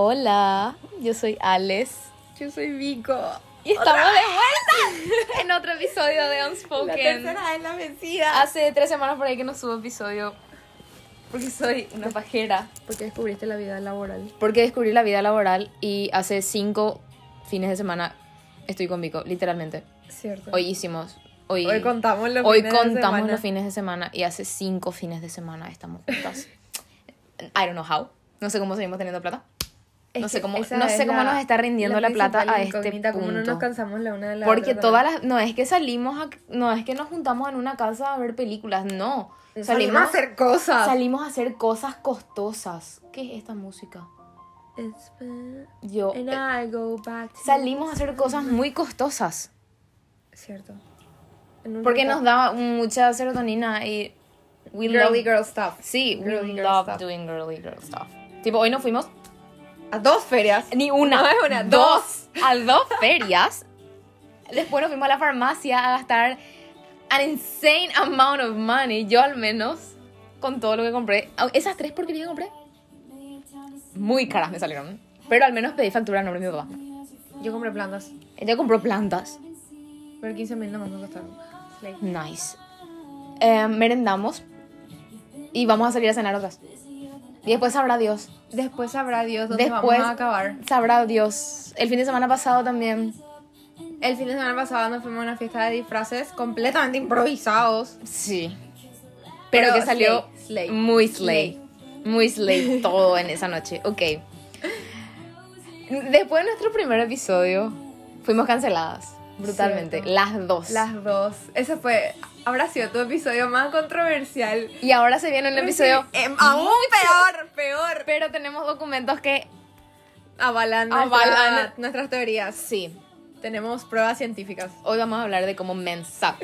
Hola, yo soy Alex Yo soy Vico. y estamos de vuelta en otro episodio de La Unspoken. tercera es la vencida. Hace tres semanas por ahí que no subo episodio porque soy una pajera. Porque descubriste la vida laboral. Porque descubrí la vida laboral y hace cinco fines de semana estoy con Vico, literalmente. Cierto. Hoy hicimos, hoy, Hoy contamos los hoy fines de contamos semana. los fines de semana y hace cinco fines de semana estamos juntas. I don't know how. No sé cómo seguimos teniendo plata. Es no sé cómo- no sé cómo nos está rindiendo la plata a este cómo no punto. nos cansamos la una de la Porque otra todas las... No es que salimos a... No es que nos juntamos en una casa a ver películas, no. Salimos a hacer cosas. Salimos a hacer cosas costosas. ¿Qué es esta música? It's been- Yo... And eh, I go back to- salimos a hacer cosas muy costosas. Cierto. Porque nos da mucha serotonina y... We Girly love- girl stuff. Sí, we girl love stuff. doing girly girl stuff. Tipo, hoy nos fuimos... A dos ferias. Ni una. No es una, dos. A dos ferias. Después nos fuimos a la farmacia a gastar an insane amount of money. Yo al menos, con todo lo que compré. Esas tres porquerías que compré, muy caras me salieron. Pero al menos pedí factura a nombre de mi papá. Yo compré plantas. Ella compró plantas. Pero 15 mil nomás me costaron. Nice. Eh, merendamos. Y vamos a salir a cenar otras. Y después sabrá Dios. Después sabrá Dios dónde Después vamos a acabar. sabrá Dios. El fin de semana pasado también. El fin de semana pasado nos fuimos a una fiesta de disfraces completamente improvisados. Sí. Pero, Pero que salió slay, slay. muy slay. Muy slay todo en esa noche. Ok. Después de nuestro primer episodio, fuimos canceladas. Brutalmente. Cierto. Las dos. Las dos. Ese fue. Habrá sido tu episodio más controversial. Y ahora se viene un episodio. Em, aún peor, peor. Pero tenemos documentos que. Avalan, Avalan. nuestra- nuestras teorías. Sí. Tenemos pruebas científicas. Hoy vamos a hablar de cómo men suck.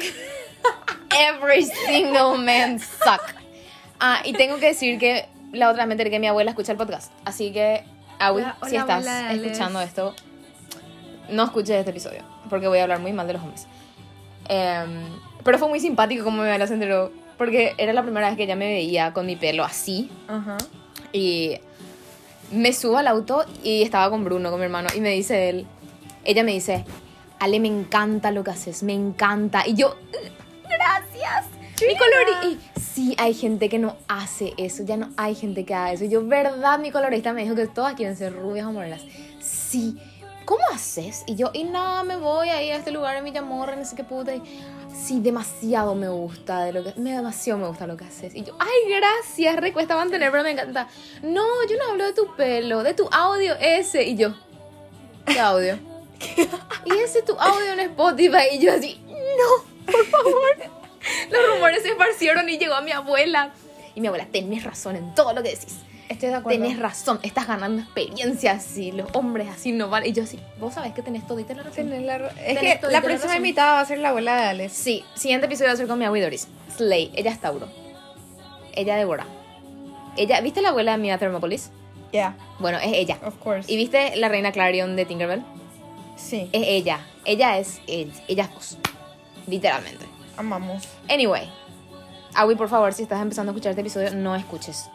Every single man suck. Ah, y tengo que decir que la otra vez me enteré que mi abuela escucha el podcast. Así que, Awi, si estás escuchando esto, no escuches este episodio. Porque voy a hablar muy mal de los hombres. Em, pero fue muy simpático como mi abuela se enteró. Porque era la primera vez que ella me veía con mi pelo así. Ajá. Y me subo al auto y estaba con Bruno, con mi hermano, y me dice él, ella me dice, Ale, me encanta lo que haces, me encanta. Y yo, gracias. Mi color y sí, hay gente que no hace eso, ya no hay gente que haga eso. Y yo, verdad, mi colorista me dijo que todas quieren ser rubias o morenas. Sí. ¿Cómo haces? Y yo, y nada, me voy ahí a este lugar en Villamorra, no sé qué puta. Y, sí, demasiado me gusta de lo que, me demasiado me gusta lo que haces. Y yo, ay, gracias, recuesta mantener, pero me encanta. No, yo no hablo de tu pelo, de tu audio ese. Y yo, ¿qué audio? y ese tu audio en Spotify. Y yo así, no, por favor. Los rumores se esparcieron y llegó a mi abuela. Y mi abuela, tenés razón en todo lo que decís. Estoy de acuerdo. Tenés razón, estás ganando experiencia así, los hombres así no valen. Y yo así, vos sabés que tenés todita la razón. Tenés la Es Tenés que la próxima invitada va a ser la abuela de Alex. Sí, siguiente episodio va a ser con mi abuela Doris. Slay, ella es Tauro. Ella devora. Ella, ¿viste la abuela de Mia Thermopolis? Yeah, Bueno, es ella. of course. ¿Y viste la reina Clarion de Tinkerbell? sí, Es ella. Ella es, ella, ella es vos. Literalmente. amamos. Anyway, Awi, por favor, si estás empezando a escuchar este episodio, no escuches.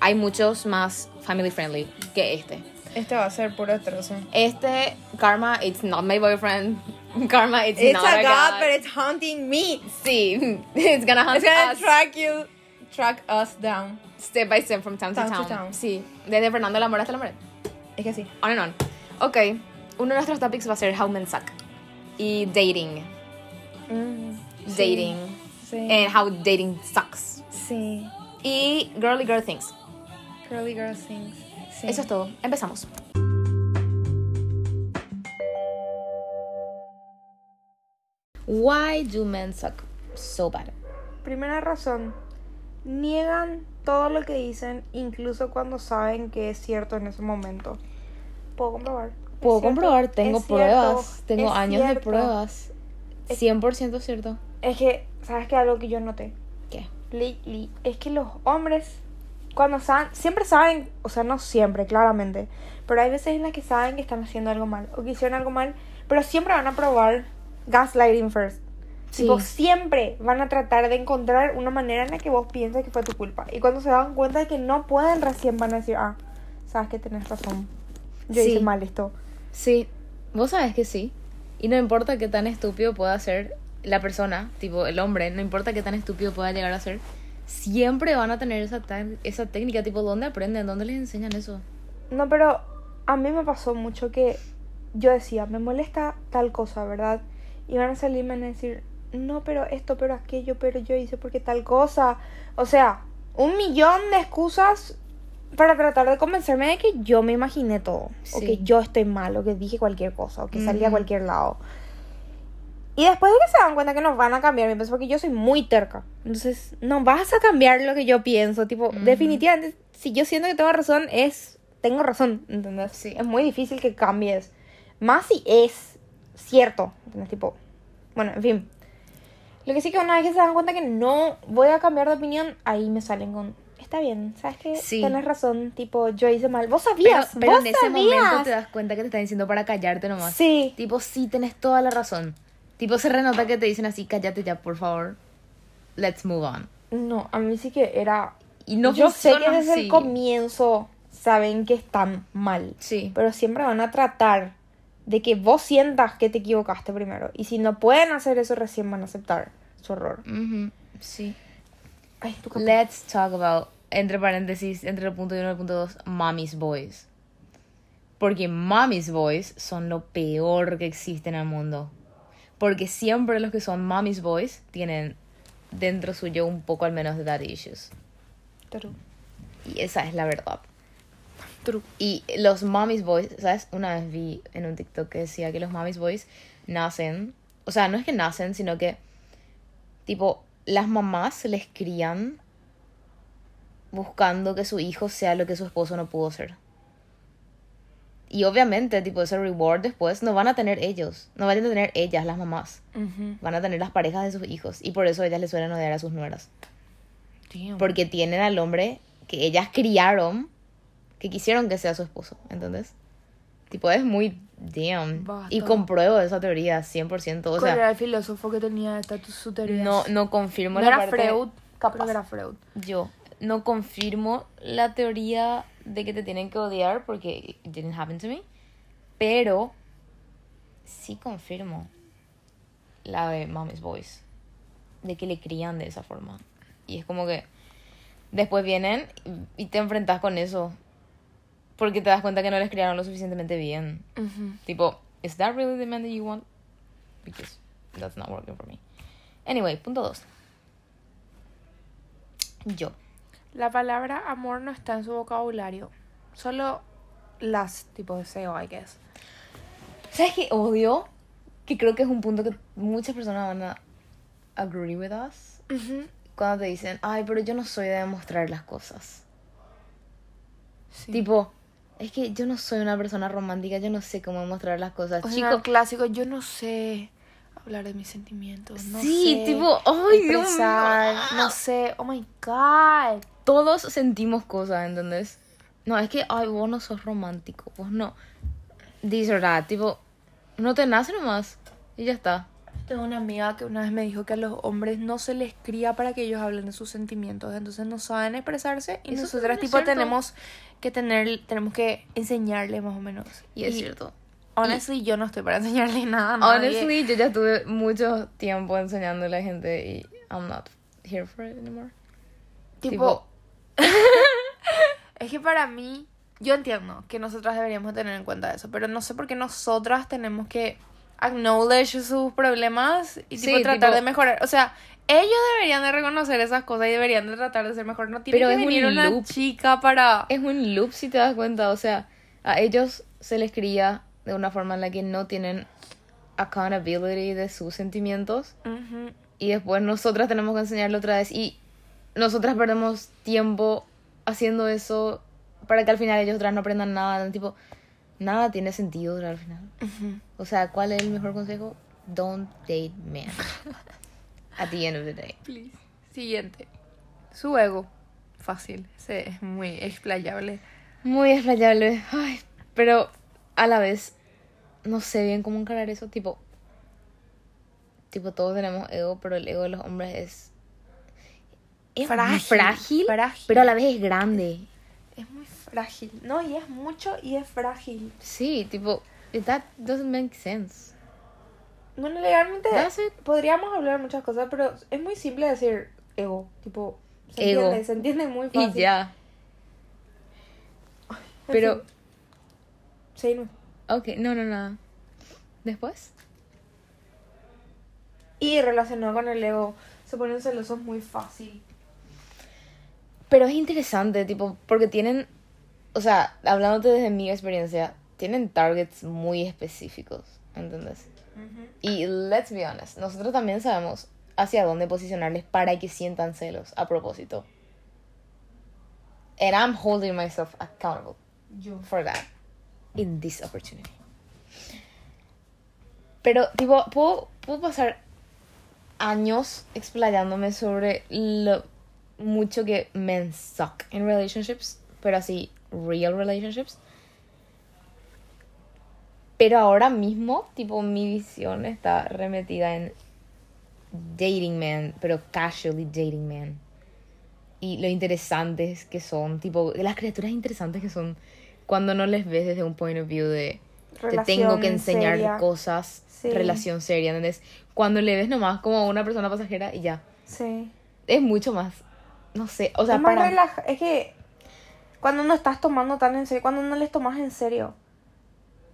Hay muchos más family friendly que este. Este va a ser puro trozo. Este, Karma, it's not my boyfriend. Karma, it's, It's not a a god, god. but it's haunting me. Sí, it's gonna hunt It's gonna us track you, track us down. step by step from town, Town to, to town. Sí, desde Fernando la Mora hasta la Mora. Es que sí. On and on. Ok, uno de nuestros topics va a ser how men suck. Y dating. Dating. Sí. And how dating sucks. sí. Y girly girl things. Girly girl things. Sí. Eso es todo. Empezamos. Why do men suck so bad? Primera razón. Niegan todo lo que dicen, incluso cuando saben que es cierto en ese momento. Puedo comprobar. Puedo cierto, comprobar, tengo es pruebas, cierto, tengo es años de pruebas. 100% cierto. Es que, ¿sabes qué? Algo que yo noté. ¿Qué? lately es que los hombres cuando saben, siempre saben, o sea, no siempre, claramente, pero hay veces en las que saben que están haciendo algo mal o que hicieron algo mal, pero siempre van a probar gaslighting first. Sí. Tipo, siempre van a tratar de encontrar una manera en la que vos pienses que fue tu culpa. Y cuando se dan cuenta de que no pueden, recién van a decir, ah, sabes que tenés razón. yo Sí. hice mal esto. Sí, vos sabes que sí. Y no importa qué tan estúpido pueda ser la persona, tipo el hombre, no importa qué tan estúpido pueda llegar a ser, siempre van a tener esa, esa técnica, tipo, ¿dónde aprenden? ¿Dónde les enseñan eso? No, pero a mí me pasó mucho que yo decía, me molesta tal cosa, ¿verdad? Y van a salir y me van a decir, no, pero esto, pero aquello, pero yo hice porque tal cosa. O sea, un millón de excusas para tratar de convencerme de que yo me imaginé todo. O que yo estoy mal, o que dije cualquier cosa, o que salí a cualquier lado. Y después de que se dan cuenta que nos van a cambiar, me pensé porque yo soy muy terca. Entonces, no vas a cambiar lo que yo pienso. Tipo, Ujú. definitivamente, si yo siento que tengo razón, es. Tengo razón, ¿entendés? Sí. Es muy difícil que cambies. Más si es cierto, ¿entendés? Tipo, bueno, en fin. Lo que sí que una vez que se dan cuenta que no voy a cambiar de opinión, ahí me salen con. Está bien, ¿sabes qué? Sí. Tenés razón, tipo, yo hice mal. Vos Pero, sabías, pero vos en ese sabías. momento te das cuenta que te están diciendo para callarte nomás. Sí. Tipo, sí, tenés toda la razón. Tipo, se renota que te dicen así, cállate ya, por favor. Let's move on. No, a mí sí que era Y no yo sé que desde así. el comienzo saben que están mal, Sí. pero siempre van a tratar de que vos sientas que te equivocaste primero. Y si no pueden hacer eso, recién van a aceptar su error. Ujú, Sí. Ay, tu. Let's talk about, entre paréntesis, entre el punto 1 y el punto 2, mommy's boys. Porque mommy's boys son lo peor que existe en el mundo. Porque siempre los que son mommy's boys tienen dentro suyo un poco al menos de daddy issues. True. Y esa es la verdad. True. Y los mommy's boys, ¿sabes? Una vez vi en un TikTok que decía que los mommy's boys nacen, o sea, no es que nacen, sino que, tipo, las mamás les crían buscando que su hijo sea lo que su esposo no pudo ser. Y obviamente, tipo, ese reward después no van a tener ellos, no van a tener ellas, las mamás. Van a tener las parejas de sus hijos. Y por eso ellas le suelen odiar a sus nueras. Damn. Porque tienen al hombre que ellas criaron, que quisieron que sea su esposo, ¿entendés? Tipo, es muy damn. Basta. Y compruebo esa teoría 100%. O ¿Cuál sea, era el filósofo que tenía esta su teoría? no, no confirmo No la era parte- Freud, Capaz. que era Freud. Yo no confirmo la teoría de que te tienen que odiar porque it didn't happen to me. Pero sí confirmo la de Mommy's Boys. De que le crían de esa forma. Y es como que después vienen y te enfrentas con eso. Porque te das cuenta que no les criaron lo suficientemente bien. Ujú. Tipo, ¿is that really the man that you want? Because that's not working for me. Anyway, punto dos. Yo. La palabra amor no está en su vocabulario. Solo las tipo deseo, I guess. ¿Sabes qué odio? Que creo que es un punto que muchas personas van a agree with us. Cuando te dicen, ay, pero yo no soy de demostrar las cosas. Sí. Tipo, es que yo no soy una persona romántica, yo no sé cómo demostrar las cosas. o sea, Chico, el clásico, yo no sé hablar de mis sentimientos. No Sí, sé tipo, ay, Dios expresar, mío. No sé, oh my god. Todos sentimos cosas, ¿entendés? No, es que, ay, vos no sos romántico, vos no. This or that, tipo, no te nace nomás. Y ya está. Tengo una amiga que una vez me dijo que a los hombres no se les cría para que ellos hablen de sus sentimientos, entonces no saben expresarse y Eso nosotras tipo cierto. tenemos que tener, tenemos que enseñarle más o menos. Y es cierto. Honestly, yo no estoy para enseñarle nada a nadie. Honestly, yo ya tuve mucho tiempo enseñándole a gente y I'm not here for it anymore. tipo, es que para mí, yo entiendo que nosotras deberíamos tener en cuenta eso, pero no sé por qué nosotras tenemos que acknowledge sus problemas y tipo Sí, tratar tipo- de mejorar. O sea, ellos deberían de reconocer esas cosas y deberían de tratar de ser mejor. No tiene Pero que es un venir una loop. chica para... Es un loop si te das cuenta, o sea, a ellos se les cría de una forma en la que no tienen accountability de sus sentimientos y después nosotras tenemos que enseñarlo otra vez y nosotras perdemos tiempo haciendo eso para que al final ellos otras no aprendan nada, tipo, nada tiene sentido al final. Ujú. O sea, ¿cuál es el mejor consejo? Don't date men. At the end of the day. Please. Siguiente. Su ego. Fácil. Ese es muy explayable. Muy explayable. Ay, pero a la vez no sé bien cómo encarar eso. Tipo, tipo todos tenemos ego, pero el ego de los hombres es, es Frágil, frágil, frágil. pero a la vez es grande. Es muy frágil. No, y es mucho y es frágil. Sí, tipo, that doesn't make sense. Bueno, legalmente podríamos hablar de muchas cosas, pero es muy simple decir ego. Tipo, se Ego. entiende, se entiende muy fácil. Y ya. En Pero. Sí, no. ok, no, no, no. Después. Y relacionado con el ego, se ponen celosos muy fácil. Pero es interesante, tipo, porque tienen, o sea, hablándote desde mi experiencia, tienen targets muy específicos, ¿entendés? Y let's be honest, nosotros también sabemos hacia dónde posicionarles para que sientan celos a propósito. And I'm holding myself accountable Yo. for that in this opportunity. Pero, tipo, puedo, puedo pasar años explayándome sobre lo mucho que men suck in relationships, pero así, real relationships. Pero ahora mismo, tipo, mi visión está remetida en dating men, pero casually dating men. Y lo interesantes que son, tipo, las criaturas interesantes que son cuando no les ves desde un point of view de te tengo que enseñar seria. cosas, Sí. relación seria, ¿entendés? Cuando le ves nomás como una persona pasajera y ya. Sí. Es mucho más, no sé, o sea, es, más para... relaja- es que cuando no estás tomando tan en serio, cuando no les tomas en serio,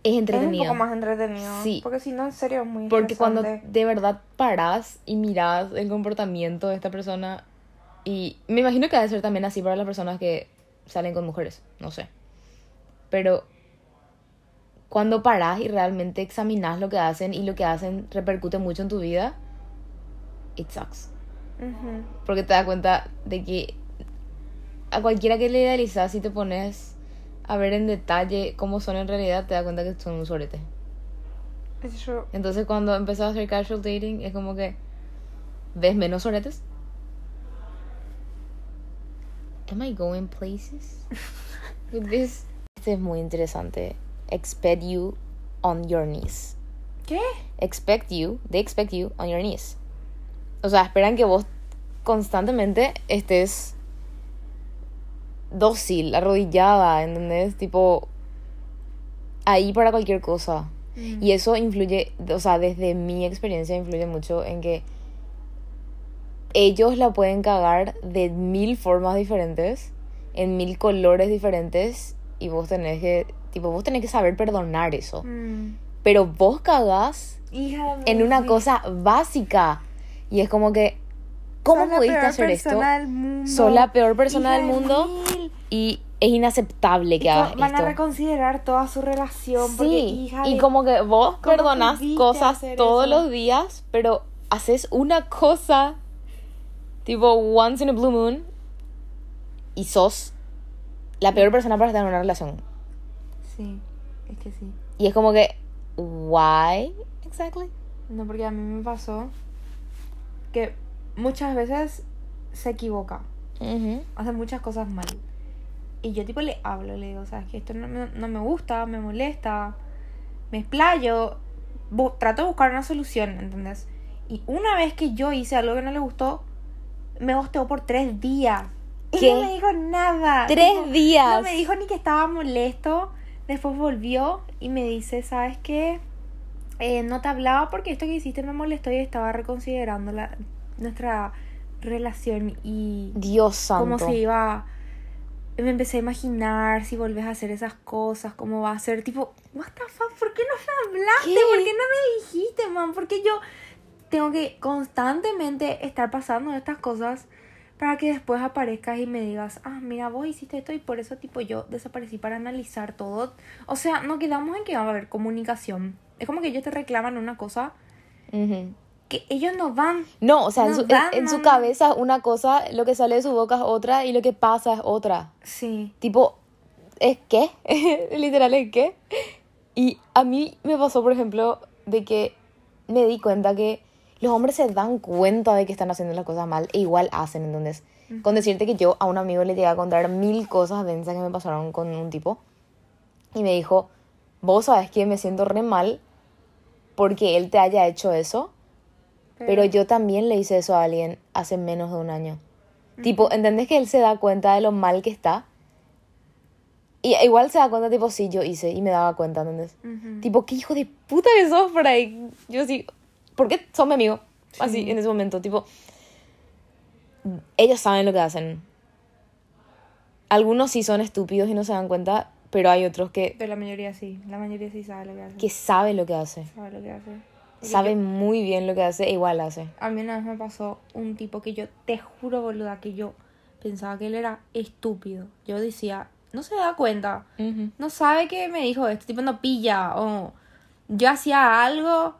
Es es un entretenido. poco más entretenido. Sí. Porque si no, en serio es muy Porque cuando de verdad paras y miras el comportamiento de esta persona, y me imagino que debe ser también así para las personas que salen con mujeres, no sé. Pero cuando paras y realmente examinas lo que hacen y lo que hacen repercute mucho en tu vida, it sucks. Porque te das cuenta de que a cualquiera que le idealizas y te pones a ver en detalle cómo son en realidad, te das cuenta que son un sorete. Eso- Entonces cuando empezó a hacer casual dating es como que ves menos soretes. Am I going places with this? Este es muy interesante. Expect you on your knees. ¿Qué? Expect you, they expect you on your knees. O sea, esperan que vos constantemente estés dócil, arrodillada, ¿entendés? Tipo ahí para cualquier cosa. Mm. Y eso influye, o sea, desde mi experiencia influye mucho en que ellos la pueden cagar de mil formas diferentes, en mil colores diferentes, y vos tenés que, tipo, vos tenés que saber perdonar eso. Mm. Pero vos cagás Hija en una cosa básica. Y es como que, ¿cómo pudiste hacer esto? Sos la peor persona del de mundo mil. y es inaceptable que Y hagas van a esto. reconsiderar toda su relación. porque, Sí, hija y de- como que vos ¿Cómo perdonás cosas todos eso? los días, pero haces una cosa, tipo once in a blue moon, y sos la peor persona para estar en una relación. Sí, es que sí. Y es como que, why exactly? No, porque a mí me pasó que muchas veces se equivoca. Ujú. hace muchas cosas mal. Y yo tipo le hablo, le digo, sabes que esto no me, no me gusta, me molesta, me explayo, trato de buscar una solución, ¿entendés? Y una vez que yo hice algo que no le gustó, me hosteó por tres días. Y ¿Qué? no me dijo nada. Tres Tipo, días. No me dijo ni que estaba molesto. Después volvió y me dice, ¿sabes qué? Eh, no te hablaba porque esto que hiciste me molestó y estaba reconsiderando la, nuestra relación y Dios santo. cómo se iba. Me empecé a imaginar si volvés a hacer esas cosas, cómo va a ser. Tipo, what the fuck, ¿por qué no me hablaste? ¿Qué? ¿Por qué no me dijiste, man? Porque yo tengo que constantemente estar pasando estas cosas para que después aparezcas y me digas, ah, mira, vos hiciste esto y por eso, tipo, yo desaparecí para analizar todo. O sea, no quedamos en que va a haber comunicación. Es como que ellos te reclaman una cosa Ujú. que ellos no van. No, o sea, en, No su, dan, en- en su cabeza una cosa, lo que sale de su boca es otra y lo que pasa es otra. Sí. Tipo, ¿es qué? Literal, ¿es qué? Y a mí me pasó, por ejemplo, de que me di cuenta que los hombres se dan cuenta de que están haciendo las cosas mal e igual hacen, entonces. Con decirte que yo a un amigo le llegué a contar mil cosas densas que me pasaron con un tipo y me dijo, vos sabes que me siento re mal porque él te haya hecho eso, pero yo también le hice eso a alguien hace menos de un año. Tipo, ¿entendés que él se da cuenta de lo mal que está? Y igual se da cuenta, tipo, sí, yo hice y me daba cuenta, ¿entendés? Ujú. Tipo, ¿qué hijo de puta que sos por ahí? Yo sí, ¿por qué son mi amigo? Así, Sí. en ese momento, tipo, ellos saben lo que hacen. Algunos sí son estúpidos y no se dan cuenta, pero hay otros que, Pero la mayoría sí. La mayoría sí sabe lo que hace. que saben lo que hace. Sabe lo que hace. Porque Saben muy bien lo que hace e igual hace. A mí una vez me pasó un tipo que yo, te juro, boluda, que yo pensaba que él era estúpido. Yo decía, no se da cuenta. No sabe que me dijo esto, tipo no pilla. O yo hacía algo.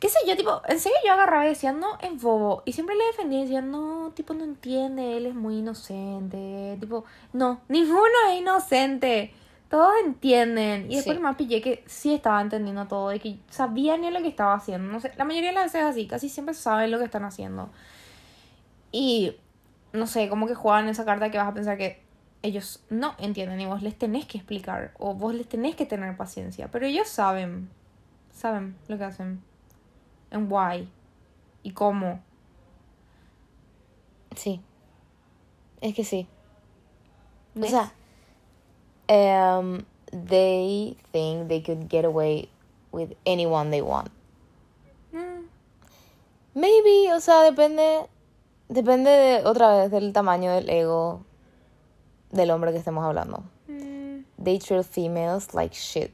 ¿Qué sé yo? Tipo, en serio yo agarraba y decía, no, es bobo. Y siempre le defendía y decía, no, tipo, no entiende, él es muy inocente. Tipo, no, ninguno es inocente. Todos entienden. Y después Sí. más pillé que sí estaba entendiendo todo y que sabían ni lo que estaba haciendo. No sé, la mayoría de las veces es así, casi siempre saben lo que están haciendo. Y no sé, como que juegan esa carta que vas a pensar que ellos no entienden y vos les tenés que explicar o vos les tenés que tener paciencia. Pero ellos saben, saben lo que hacen. En why y cómo. Sí. Es que sí. O sea, um, they think they could get away with anyone they want. Mm, Maybe, o sea, depende. Depende de, otra vez del tamaño del ego del hombre que estemos hablando. mm. They treat females like shit.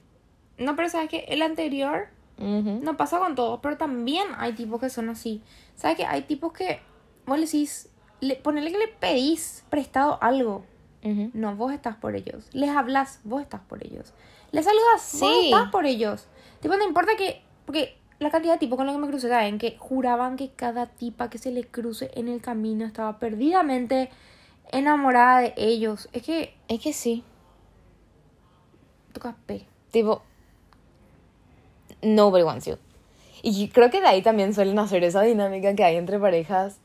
No, pero sabes que el anterior No pasa con todos, pero también hay tipos que son así. ¿Sabes que hay tipos que vos le decís, le, ponele que le pedís prestado algo? No, vos estás por ellos. Les hablas, vos estás por ellos. Les saludas, vos Sí. estás por ellos. Tipo, no importa que. Porque la cantidad de tipos con los que me crucé, ¿saben? Que juraban que cada tipa que se le cruce en el camino estaba perdidamente enamorada de ellos. Es que. Es que sí. Tocas P. Tipo, nobody wants you. Y creo que de ahí también suelen hacer esa dinámica que hay entre parejas.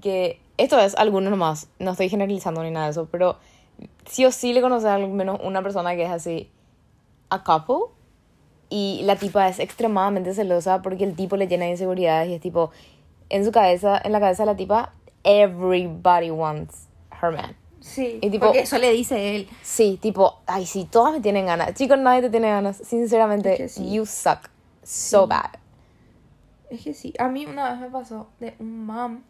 Que esto es algunos nomás. No estoy generalizando ni nada de eso. Pero sí o sí le conoces al menos una persona que es así. A couple. Y la tipa es extremadamente celosa porque el tipo le llena de inseguridades. Y es tipo. En su cabeza, en la cabeza de la tipa, everybody wants her man. Sí. Y tipo- porque eso le dice él. Sí, tipo, ay, sí, todas me tienen ganas. Chicos, nadie te tiene ganas. Sinceramente, sí. you suck so bad. Es que sí, a mí una vez me pasó de un mam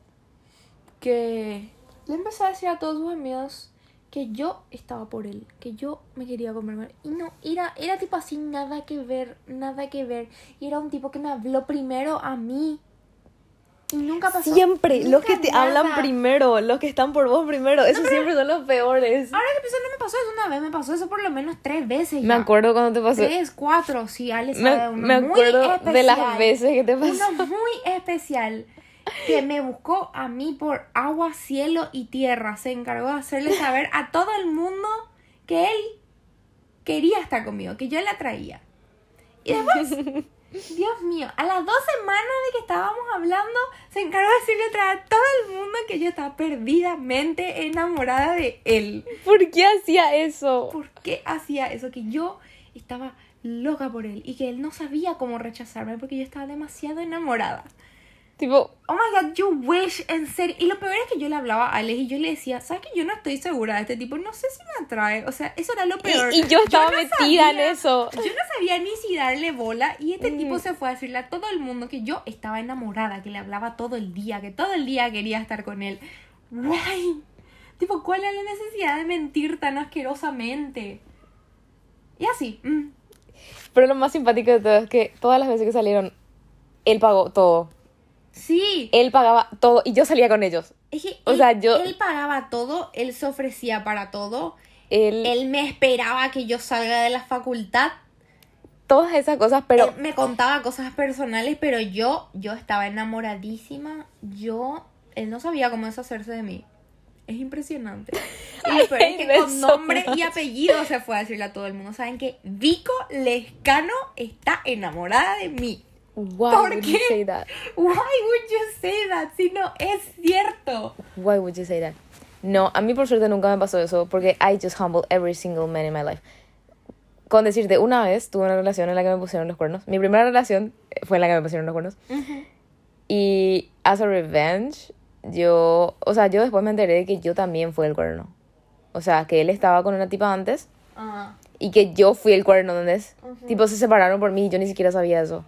que le empezó a decir a todos sus amigos que yo estaba por él, que yo me quería comer. Y no, era, era tipo así, nada que ver, nada que ver. Y era un tipo que me habló primero a mí. Y nunca pasó. Siempre, los que te nada. hablan primero, los que están por vos primero, esos siempre son los peores. Ahora que pienso, no me pasó eso una vez, me pasó eso por lo menos tres veces. Me acuerdo cuando te pasó. Tres, cuatro, sí, Ale Me, sabe uno me muy acuerdo de las especial. veces que te pasó. Uno muy especial que me buscó a mí por agua, cielo y tierra. Se encargó de hacerle saber a todo el mundo que él quería estar conmigo, que yo la traía. Y después, Dios mío, a las dos semanas de que estábamos hablando, se encargó de decirle otra vez a todo el mundo que yo estaba perdidamente enamorada de él. ¿Por qué hacía eso? ¿Por qué hacía eso? Que yo estaba loca por él y que él no sabía cómo rechazarme porque yo estaba demasiado enamorada. Tipo, Oh my god, you wish, en serio. Y lo peor es que yo le hablaba a Alex y yo le decía, ¿sabes que yo no estoy segura de este tipo? No sé si me atrae. O sea, eso era lo peor. y, y yo estaba no metida sabía- en eso. Yo no sabía ni si darle bola y este Mm. tipo se fue a decirle a todo el mundo que yo estaba enamorada, que le hablaba todo el día, que todo el día quería estar con él. Why? Tipo, ¿cuál es la necesidad de mentir tan asquerosamente? Y así. mm. Pero lo más simpático de todo es que todas las veces que salieron, él pagó todo. Sí. Él pagaba todo y yo salía con ellos. Es que O él, sea, yo- él pagaba todo, él se ofrecía para todo. Él, Él me esperaba que yo salga de la facultad. todas esas cosas, pero Él me contaba cosas personales, pero yo, yo estaba enamoradísima. Yo, él no sabía cómo deshacerse de mí. Es impresionante. Y lo peor es que con nombre y apellido se fue a decirle a todo el mundo. Saben que Vico Lescano está enamorada de mí. Why ¿Por would qué? you say that? Why would you say that si no es cierto? Why would you say that? No, a mí por suerte nunca me pasó eso porque I just humble every single man in my life. Con decirte, una vez tuve una relación en la que me pusieron los cuernos. Mi primera relación fue en la que me pusieron los cuernos. Y as a revenge, yo, o sea, yo después me enteré de que yo también fui el cuerno. O sea, que él estaba con una tipa antes Ah. Y que yo fui el cuerno, ¿entendés? Ujú. Tipo, se separaron por mí y yo ni siquiera sabía eso.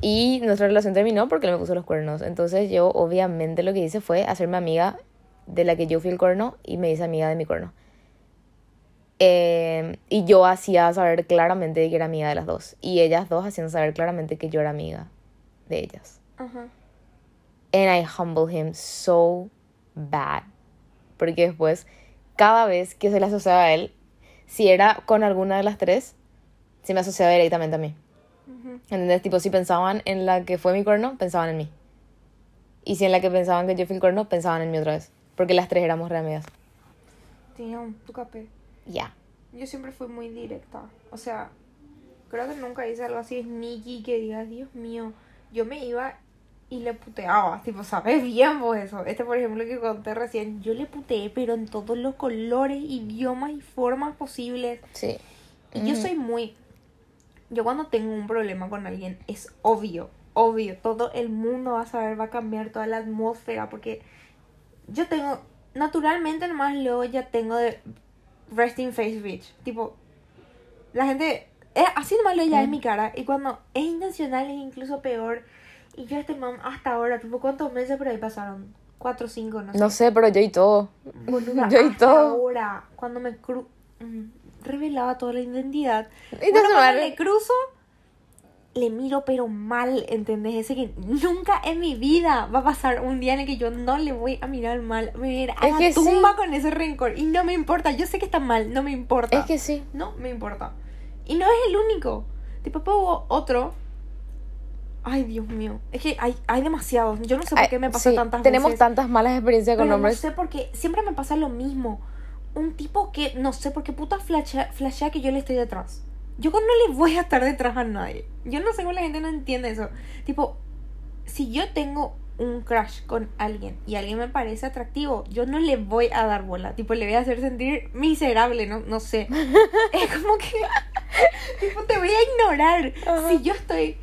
Y nuestra relación terminó porque él me puso los cuernos. Entonces yo, obviamente, lo que hice fue hacerme amiga de la que yo fui el cuerno y me hice amiga de mi cuerno. Eh, y yo hacía saber claramente que era amiga de las dos. Y ellas dos hacían saber claramente que yo era amiga de ellas. Ajá. And I humbled him so bad. Porque después, cada vez que se le asociaba a él, si era con alguna de las tres, se me asociaba directamente a mí. ¿Entendés? Tipo, si pensaban en la que fue mi cuerno, pensaban en mí. Y si en la que pensaban que yo fui el cuerno, pensaban en mí otra vez. Porque las tres éramos re amigas. Damn, tu capé. Ya. Yo siempre fui muy directa. O sea, creo que nunca hice algo así sneaky que diga, Dios mío, yo me iba y le puteaba. Tipo, ¿sabes bien vos eso? Este, por ejemplo, que conté recién, yo le puteé, pero en todos los colores, idiomas y formas posibles. Sí. Y yo soy muy... Yo cuando tengo un problema con alguien, es obvio, obvio, todo el mundo va a saber, va a cambiar toda la atmósfera, porque yo tengo, naturalmente nomás luego ya tengo de resting face bitch, tipo, la gente, es así nomás lo ya es Mm. mi cara, y cuando es intencional es incluso peor, y yo este mam hasta ahora, tipo, ¿cuántos meses por ahí pasaron? Cuatro, cinco, no sé. No sé, pero yo y todo. Boluda, Yo y todo. ahora, cuando me cru mm, revelaba toda la identidad. Y Bueno, le cruzo, le miro pero mal, ¿entendés? Ese que nunca en mi vida va a pasar un día en el que yo no le voy a mirar mal. Me voy a ir a Es la que sí. tumba con ese rencor. Y no me importa, yo sé que está mal, no me importa. Es que sí. No me importa. Y no es el único. Tipo, hubo otro. Ay, Dios mío. Es que hay, hay demasiados. Yo no sé por Ay, qué me pasa sí, tantas Tenemos veces. tantas malas experiencias con Pero hombres. no sé por qué. Siempre me pasa lo mismo. Un tipo que no sé por qué puta flashea, flashea que yo le estoy detrás. Yo no le voy a estar detrás a nadie. Yo no sé cómo la gente no entiende eso. Tipo, si yo tengo un crush con alguien y alguien me parece atractivo, yo no le voy a dar bola. Tipo, le voy a hacer sentir miserable, no, no sé. es como que. tipo, te voy a ignorar. Ajá. Si yo estoy.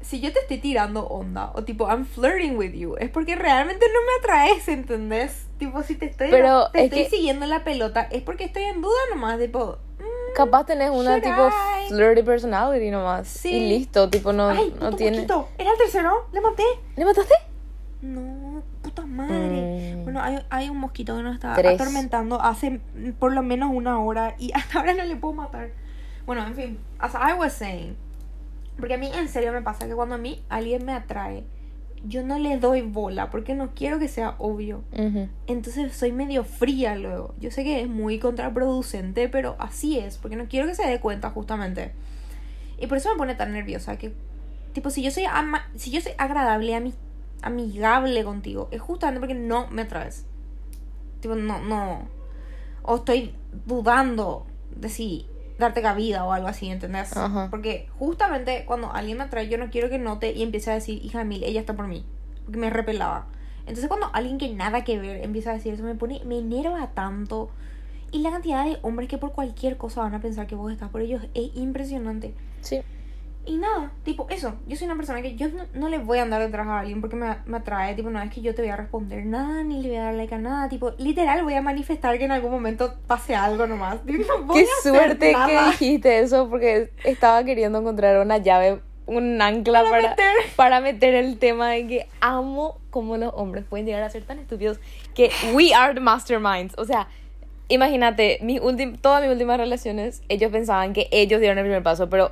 Si yo te estoy tirando onda, o tipo, I'm flirting with you, es porque realmente no me atraes, ¿entendés? Tipo, si te estoy, Pero te es estoy que- siguiendo la pelota, es porque estoy en duda nomás, tipo, mm, Capaz tenés una tipo I? flirty personality nomás. Sí. Y listo, tipo no, ay, no tiene. mosquito, ¿era el tercero? ¿Le maté? ¿Le mataste? No, puta madre. Mm. Bueno, hay, hay un mosquito que nos está Tres. atormentando hace por lo menos una hora y hasta ahora no le puedo matar. Bueno, en fin, as I was saying, porque a mí en serio me pasa que cuando a mí alguien me atrae, yo no le doy bola porque no quiero que sea obvio. Entonces soy medio fría luego. Yo sé que es muy contraproducente, pero así es, porque no quiero que se dé cuenta justamente. Y por eso me pone tan nerviosa que tipo si yo soy ama- si yo soy agradable, ami- amigable contigo, es justamente porque no me atraes. Tipo no no o estoy dudando de si darte cabida o algo así, ¿entendés? Ajá. Porque justamente cuando alguien me atrae, yo no quiero que note y empiece a decir, hija de mil, ella está por mí. Porque me repelaba. Entonces cuando alguien que nada que ver empieza a decir eso, me pone, me enerva tanto. Y la cantidad de hombres que por cualquier cosa van a pensar que vos estás por ellos es impresionante. Sí. Y nada, tipo, eso. Yo soy una persona que yo no, no le voy a andar detrás a alguien porque me, me atrae. Tipo, no es que yo te voy a responder nada, ni le voy a dar like a nada. Tipo, literal voy a manifestar que en algún momento pase algo nomás. Tipo, no voy Qué a suerte que nada. dijiste eso porque estaba queriendo encontrar una llave, un ancla Para para, meter. para meter el tema de que amo cómo los hombres pueden llegar a ser tan estúpidos que we are the masterminds. O sea, imagínate, mis todas mis últimas relaciones, ellos pensaban que ellos dieron el primer paso, pero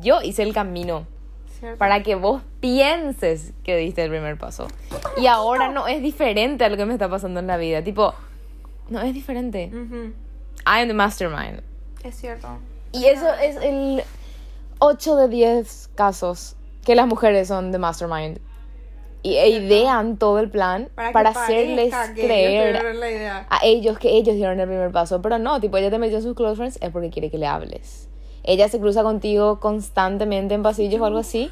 yo hice el camino ¿Cierto? para que vos pienses que diste el primer paso. Y ahora no es diferente a lo que me está pasando en la vida. Tipo, no es diferente. Ujú, I am the mastermind. Es cierto. Y eso es el 8 de 10 casos que las mujeres son the mastermind. Y e idean todo el plan para, que hacerles creer a ellos que ellos dieron el primer paso. Pero no, tipo, ella te metió en sus close friends es porque quiere que le hables. Ella se cruza contigo constantemente en pasillos o algo así.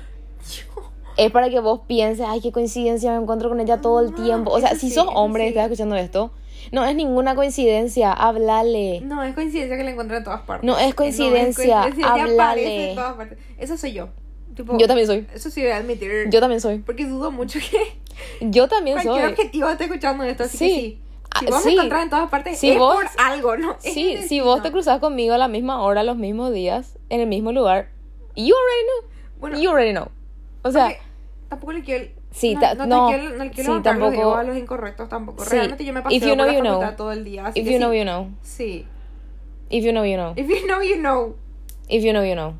Es para que vos pienses, ay, qué coincidencia, me encuentro con ella todo el No, tiempo. O sea, si sos hombre y estás escuchando esto, no es ninguna coincidencia, háblale. No, es coincidencia que la encuentro en todas partes. No es coincidencia, coincidencia, ella háblale. aparece en todas partes. Eso soy yo. Tipo, Yo también soy. Eso sí voy a admitir. Yo también soy. Porque dudo mucho que Yo también cualquier soy. objetivo esté escuchando esto, así Sí. que sí. Si vos sí. me encontrás en todas partes, Si es vos- por algo, ¿no? Sí, si vos te cruzas conmigo a la misma hora, los mismos días, en el mismo lugar, you already know. Bueno, you already know. O sea, Porque tampoco le quiero. Sí, no, no, no, quiero, no quiero sí, tampoco- a los incorrectos tampoco. Sí. Realmente yo me If paseo you por know, la you know. todo el día. Así if que you know, sí. you know. Sí. If you know, you know. If you know, you know. If you know, you know.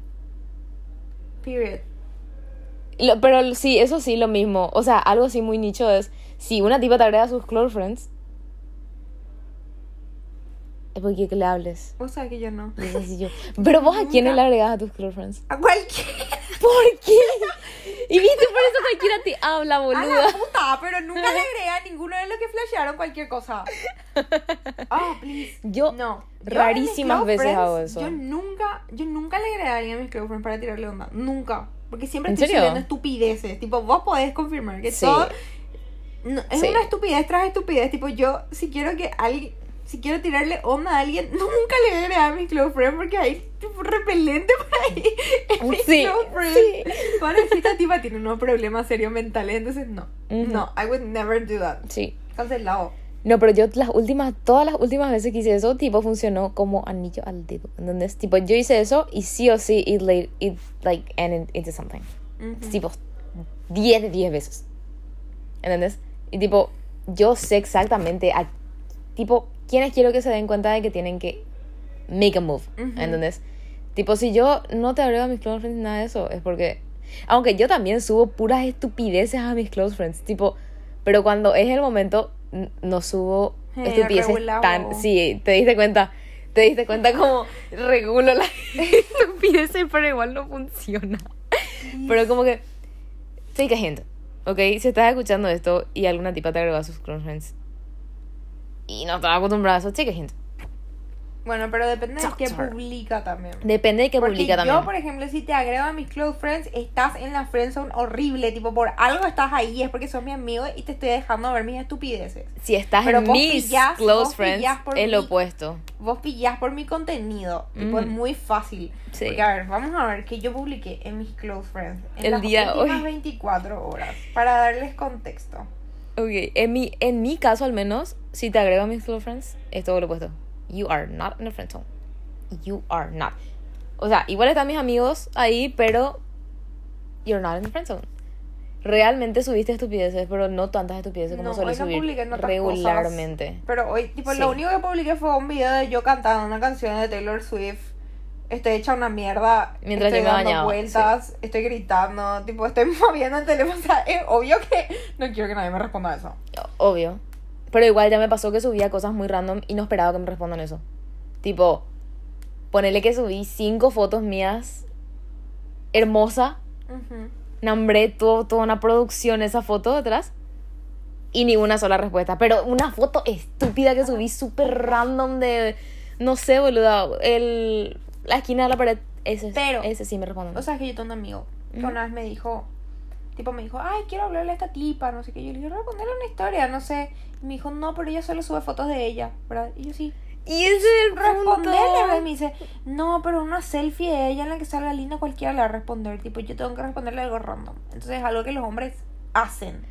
Period. Lo- pero sí, eso sí, lo mismo. O sea, algo así muy nicho es, si una tipa te agrega a sus close friends, es porque que le hables. O sea que yo no. Pero vos a quiénes le agregas a tus close friends? A cualquiera. ¿Por qué? Y viste, por eso cualquiera te habla, A la boluda. puta, pero nunca le agregué a ninguno de los que flashearon cualquier cosa. Oh, please. Yo No. Rarísimas veces hago eso. Yo nunca, yo nunca le agregué a alguien a mis close friends para tirarle onda. Nunca. Porque siempre ¿En estoy subiendo estupideces. Tipo, vos podés confirmar que Sí. todo. No, es Sí. una estupidez tras estupidez. Tipo, yo, si quiero que alguien. Si quiero tirarle onda a alguien, nunca le voy a agregar a mis close friends porque hay tipo repelente por ahí. En mis Sí, close friends. sí. Decir, esta tipa tiene unos problemas serios mentales. Entonces, no. Ujú. No, I would never do that. Sí. Cancelado. No, pero yo las últimas, todas las últimas veces que hice eso, tipo, funcionó como anillo al dedo. ¿Entendés? Tipo, yo hice eso y sí o sí, it, laid, it like, ended into something. Ujú. Tipo, 10 de 10 veces. ¿Entendés? Y tipo, yo sé exactamente a, tipo, quiénes quiero que se den cuenta de que tienen que make a move. Ujú. ¿Entendés? Tipo, si yo no te agrego a mis close friends nada de eso, es porque... Aunque yo también subo puras estupideces a mis close friends, tipo... Pero cuando es el momento, no subo Eh, estupideces regulado. tan... Sí, te diste cuenta. Te diste cuenta como regulo las estupideces, pero igual no funciona. Pero como que... Take a hint, ¿ok? Si estás escuchando esto y alguna tipa te agregó a sus close friends y no estás acostumbrada a eso, take a hint. Bueno, pero depende de qué publica también. Depende de qué Porque publica yo, también. por ejemplo, si te agrego a mis close friends, estás en la friendzone horrible. Tipo, por algo estás ahí, es porque sos mi amigo y te estoy dejando ver mis estupideces. Si estás Pero en mis pillás- close friends, es lo mí. opuesto. Vos pillás por mi contenido. Tipo, es Ujú. muy fácil. Sí. Porque, a ver, vamos a ver que yo publiqué en mis close friends. En El las día últimas hoy. 24 horas. Para darles contexto. Ok, en mi, en mi caso al menos, si te agrego a mis close friends, es todo lo opuesto. You are not in the friend zone. You are not. O sea, igual están mis amigos ahí, pero you're not in the friend zone. Realmente subiste estupideces, pero no tantas estupideces como No, sueles hoy no subir publiqué en otras regularmente. Pero hoy, tipo, Sí. lo único que publiqué fue un video de yo cantando una canción de Taylor Swift. Estoy hecha una mierda. Mientras estoy dando vueltas, estoy gritando, tipo, estoy moviendo el teléfono. O sea, es obvio que no quiero que nadie me responda a eso. Obvio. Pero igual ya me pasó que subía cosas muy random y no esperaba que me respondan eso. Tipo, ponele que subí cinco fotos mías hermosa. Nombré todo, toda una producción esa foto detrás. Y ni una sola respuesta. Pero una foto estúpida que subí súper random de. No sé, boluda. El, la esquina de la pared. Ese, Pero, ese sí me responden. O sea, es que yo tengo un amigo que una vez me dijo, tipo, me dijo, ay, quiero hablarle a esta tipa, no sé qué. Yo le dije, responderle una historia, no sé. Y me dijo, no, pero ella solo sube fotos de ella, ¿verdad? Y yo sí. y ese es el. Responderle, me dice, no, pero una selfie de ella en la que salga linda cualquiera le va a responder. Tipo, yo tengo que responderle algo random. Entonces es algo que los hombres hacen.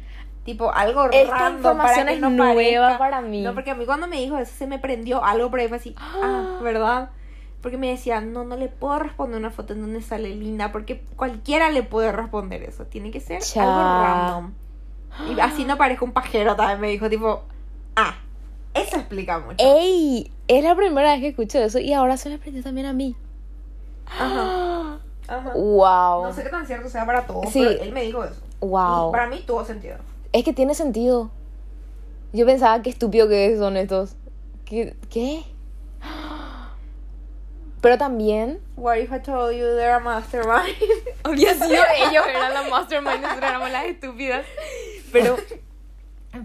Tipo, algo Esta random información para que es no nueva parezca- para mí. No, porque a mí cuando me dijo eso se me prendió algo, pero ahí fue así, ah, ¿verdad? Porque me decía, no, no le puedo responder una foto en donde sale linda, porque cualquiera le puede responder eso. Tiene que ser Cha. algo random. Y así no parezca un pajero también, me dijo, tipo, ah, eso explica mucho. ¡Ey! Es la primera vez que escucho eso y ahora se me prendió también a mí. Ajá. Ajá. ¡Wow! No sé qué tan cierto sea para todos, Sí. pero él me dijo eso. ¡Wow! Y para mí tuvo sentido. Es que tiene sentido. Yo pensaba que estúpido que son estos. ¿Qué? ¿Qué? Pero también. What if I told you they're a mastermind? Había sido ellos, eran las mastermind, nosotros éramos las estúpidas. Pero.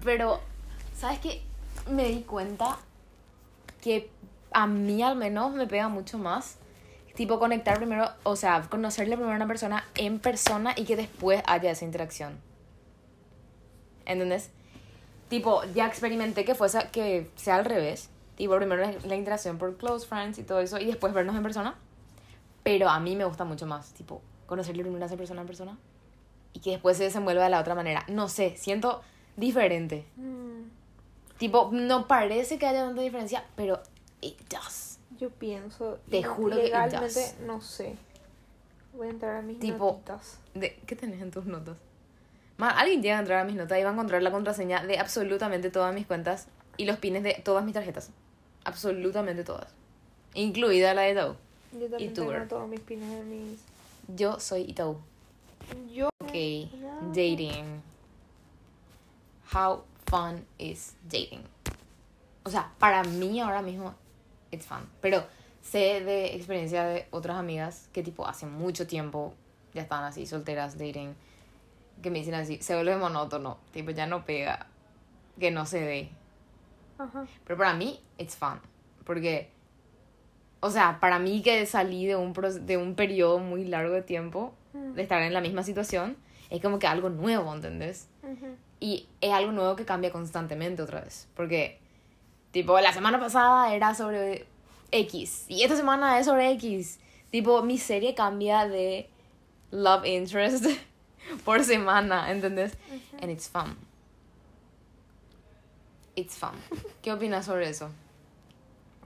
Pero. ¿Sabes qué? Me di cuenta que a mí al menos me pega mucho más. Tipo, conectar primero, o sea, conocerle primero a una persona en persona y que después haya esa interacción. ¿Entendés? Tipo, ya experimenté que fuese, que sea al revés. Tipo, primero la, la interacción por close friends y todo eso y después vernos en persona. Pero a mí me gusta mucho más, tipo, conocerle primero a esa persona en persona y que después se desenvuelva de la otra manera. No sé, siento diferente. Tipo, no parece que haya tanta diferencia, pero it does. Yo pienso. Te y juro que it legalmente, does. no sé. Voy a entrar a mis Tipo- notitas. De, ¿Qué tenés en tus notas? Ma, alguien llega a entrar a mis notas y va a encontrar la contraseña de absolutamente todas mis cuentas y los pines de todas mis tarjetas. Absolutamente todas. Incluida la de Itaú. Yo también tú, tengo todos mis pines de mis. Yo soy Itaú. Yo. Ok, No. dating. How fun is dating? O sea, para mí ahora mismo, it's fun. Pero sé de experiencia de otras amigas que tipo hace mucho tiempo ya están así, solteras, dating. Que me dicen así, se vuelve monótono. Tipo, ya no pega. Que no se dé. Ajá. Pero para mí, it's fun. Porque, o sea, para mí que salí de un, de un periodo muy largo de tiempo, Mm. de estar en la misma situación, es como que algo nuevo, ¿entendés? Y es algo nuevo que cambia constantemente otra vez. Porque, tipo, la semana pasada era sobre X. Y esta semana es sobre X. Tipo, mi serie cambia de love interest por semana, ¿entendés? And it's fun. It's fun. ¿Qué opinas sobre eso?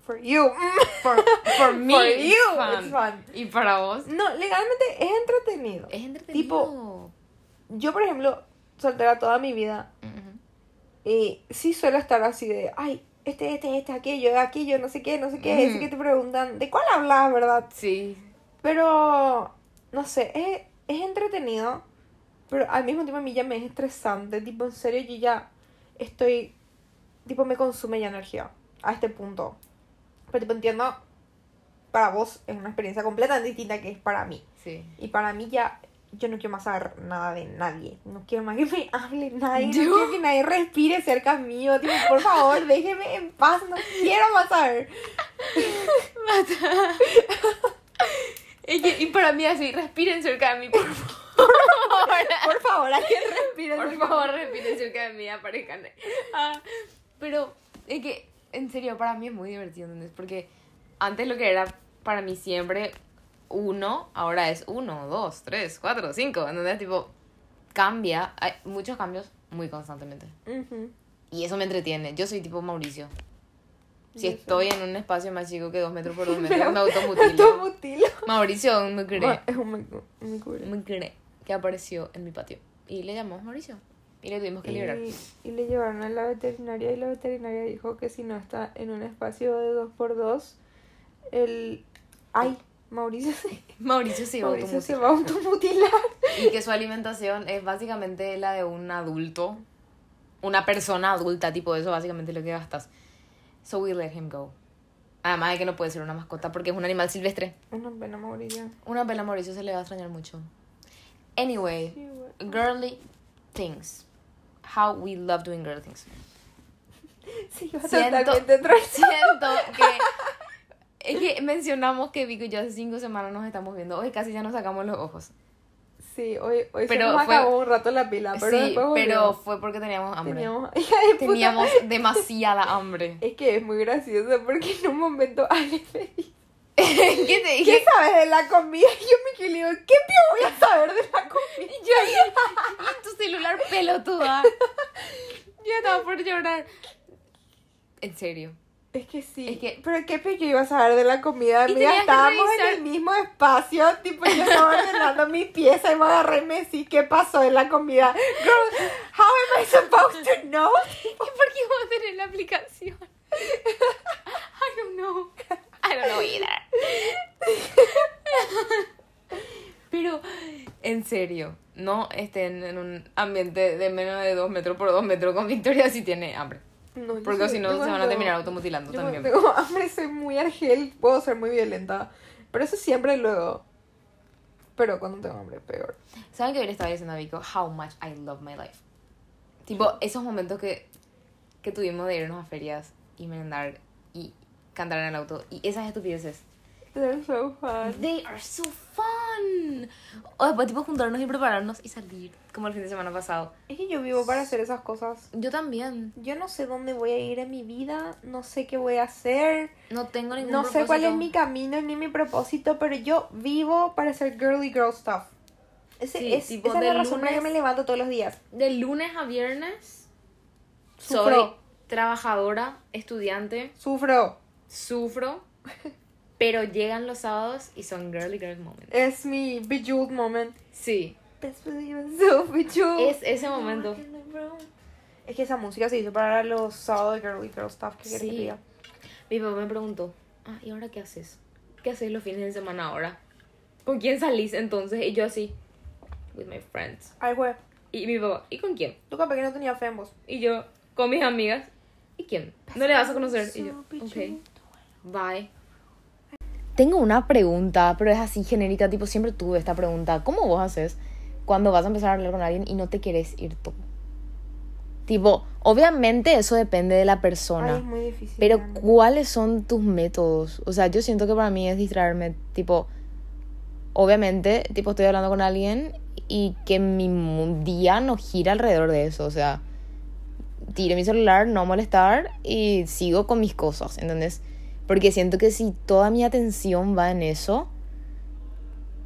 For you. For, for me, For it's you, fun. it's fun. ¿Y para vos? No, legalmente es entretenido. Es entretenido. Tipo- Yo, por ejemplo, soltera toda mi vida. Ujú. Y sí suelo estar así de, ay, este, este, este, aquello, aquello, no sé qué, no sé qué. Ese que te preguntan, ¿de cuál hablas, verdad? Sí. Pero, no sé, es, es entretenido. Pero al mismo tiempo a mí ya me es estresante. Tipo, en serio, yo ya estoy, tipo, me consume ya energía a este punto. Pero, tipo, entiendo, para vos es una experiencia completamente distinta que es para mí. Sí. Y para mí ya, yo no quiero más saber nada de nadie. No quiero más que me hable nadie. Yo- No quiero que nadie respire cerca mío. Tipo, por favor, déjeme en paz. No quiero más saber. Y, y para mí así, respiren cerca de mí, por favor. Por favor, alguien respire Por favor, respiren cerca de mí, aparezcan. Ah, pero es que, en serio, para mí es muy divertido, ¿entendés? Porque antes lo que era para mí siempre uno, ahora es uno, dos, tres, cuatro, cinco, ¿entendés? Tipo, cambia, hay muchos cambios muy constantemente. Ujú. Y eso me entretiene. Yo soy tipo Mauricio. Si estoy en un espacio más chico que dos metros por dos metros, Me automutilo. automutilo. Mauricio cree. Bueno, es un cree que apareció en mi patio. Y le llamamos Mauricio. Y le tuvimos que liberar. Y, y le llevaron a la veterinaria y la veterinaria dijo que si no está en un espacio de 2x2, el... Ay, Mauricio se, Mauricio se Mauricio se va a automutilar. Y que su alimentación es básicamente la de un adulto. Una persona adulta, tipo eso básicamente es lo que gastas. So we let him go. Además de que no puede ser una mascota porque es un animal silvestre. Una pena, Mauricio. Una pena Mauricio se le va a extrañar mucho. Anyway, girly things. How we love doing girly things. Sí, Siento- Siento que. Es que mencionamos que Vico y yo hace cinco semanas nos estamos viendo. Hoy casi ya nos sacamos los ojos. Sí, hoy, hoy Pero se nos fue- acabó un rato la pila, pero sí, después pero fue porque teníamos hambre. Teníamos demasiada hambre. Es que es muy gracioso porque en un momento Ale me dice, ¿Qué te ¿qué dije? sabes de la comida? Y yo me quedé digo, ¿qué pio voy a saber de la comida? Yo, en tu celular pelotuda. Yo estaba por llorar. En serio. Es que sí. Es que- Pero qué pio yo iba a saber de la comida. Que estábamos en el mismo espacio. Tipo, yo estaba ordenando mi pieza y me agarré y me decís, ¿qué pasó de la comida? Girl, how am I supposed to know? ¿Y por qué iba a tener la aplicación? I don't know. I don't know either. Pero, en serio, no estén en un ambiente de menos de 2 metros por 2 metros con Victoria si tiene hambre. No, Porque si no, se van a terminar automutilando yo también. tengo hambre, soy muy argel, puedo ser muy violenta. Pero eso siempre luego. Pero cuando tengo hambre, peor. ¿Saben que hoy le estaba diciendo a Vico how much I love my life? Tipo, esos momentos que, que tuvimos de irnos a ferias y merendar cantar en el auto y esas estupideces. They're so fun. They are so fun. O después, tipo, juntarnos y prepararnos y salir, como el fin de semana pasado. Es que yo vivo para hacer esas cosas. Yo también. Yo no sé dónde voy a ir en mi vida, no sé qué voy a hacer, No tengo ningún no sé cuál es propósito. mi camino ni mi propósito, pero yo vivo para hacer girly girl stuff. Ese, Sí, es, tipo, esa es la razón por la que lunes- me levanto todos los días. De lunes a viernes Sufro. soy trabajadora, estudiante, Sufro. Sufro, pero llegan los sábados y son girly girl moments. Es mi bejeweled moment. Sí, es ese momento. Es que esa música se hizo para los sábados de girly girl stuff. ¿Qué quieres que Sí. diga? Mi papá me preguntó, ah, ¿y ahora qué haces? ¿Qué haces los fines de semana ahora? ¿Con quién salís entonces? Y yo así, with my friends. Ay, güey. Y mi papá, ¿y con quién? Tú capaz que no tenía fe en vos. Y yo, con mis amigas. ¿Y quién? No le vas a conocer. Y yo, ok, bye. Tengo una pregunta, pero es así genérica, tipo, siempre tuve esta pregunta. ¿Cómo vos haces cuando vas a empezar a hablar con alguien y no te querés ir tú? Tipo, obviamente eso depende de la persona. Ay, es muy difícil. Pero realmente. ¿cuáles son tus métodos? O sea, yo siento que para mí es distraerme, tipo, obviamente, tipo, estoy hablando con alguien y que mi día no gira alrededor de eso, o sea, tiro mi celular, no molestar y sigo con mis cosas, ¿entendés? Porque siento que si toda mi atención va en eso,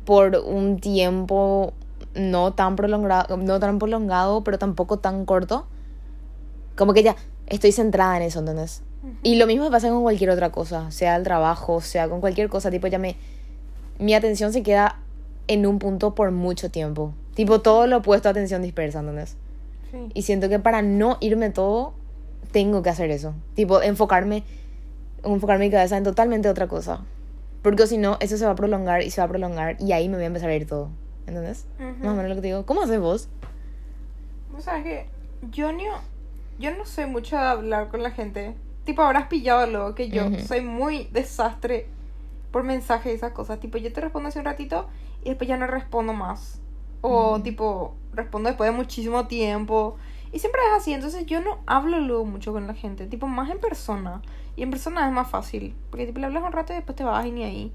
por un tiempo no tan prolongado, no tan prolongado, pero tampoco tan corto, como que ya estoy centrada en eso, ¿entendés? Y lo mismo me pasa con cualquier otra cosa, sea el trabajo, sea con cualquier cosa, tipo ya me... Mi atención se queda en un punto por mucho tiempo. Tipo, todo lo opuesto a atención dispersa, ¿entendés? Sí. Y siento que para no irme todo, tengo que hacer eso. Tipo, enfocarme, enfocar mi cabeza en totalmente otra cosa. Porque si no, eso se va a prolongar y se va a prolongar y ahí me voy a empezar a ir todo. ¿Entendés? Ujú. Más o menos lo que te digo. ¿Cómo haces vos? O sea, es que yo no, yo no soy mucho de hablar con la gente. Tipo, habrás pillado luego que yo Ujú. soy muy desastre por mensaje y esas cosas. Tipo, yo te respondo hace un ratito y después ya no respondo más. O Ujú. tipo, respondo después de muchísimo tiempo. Y siempre es así, entonces yo no hablo luego mucho con la gente, tipo más en persona. Y en persona es más fácil, porque tipo le hablas un rato y después te vas y ni ahí.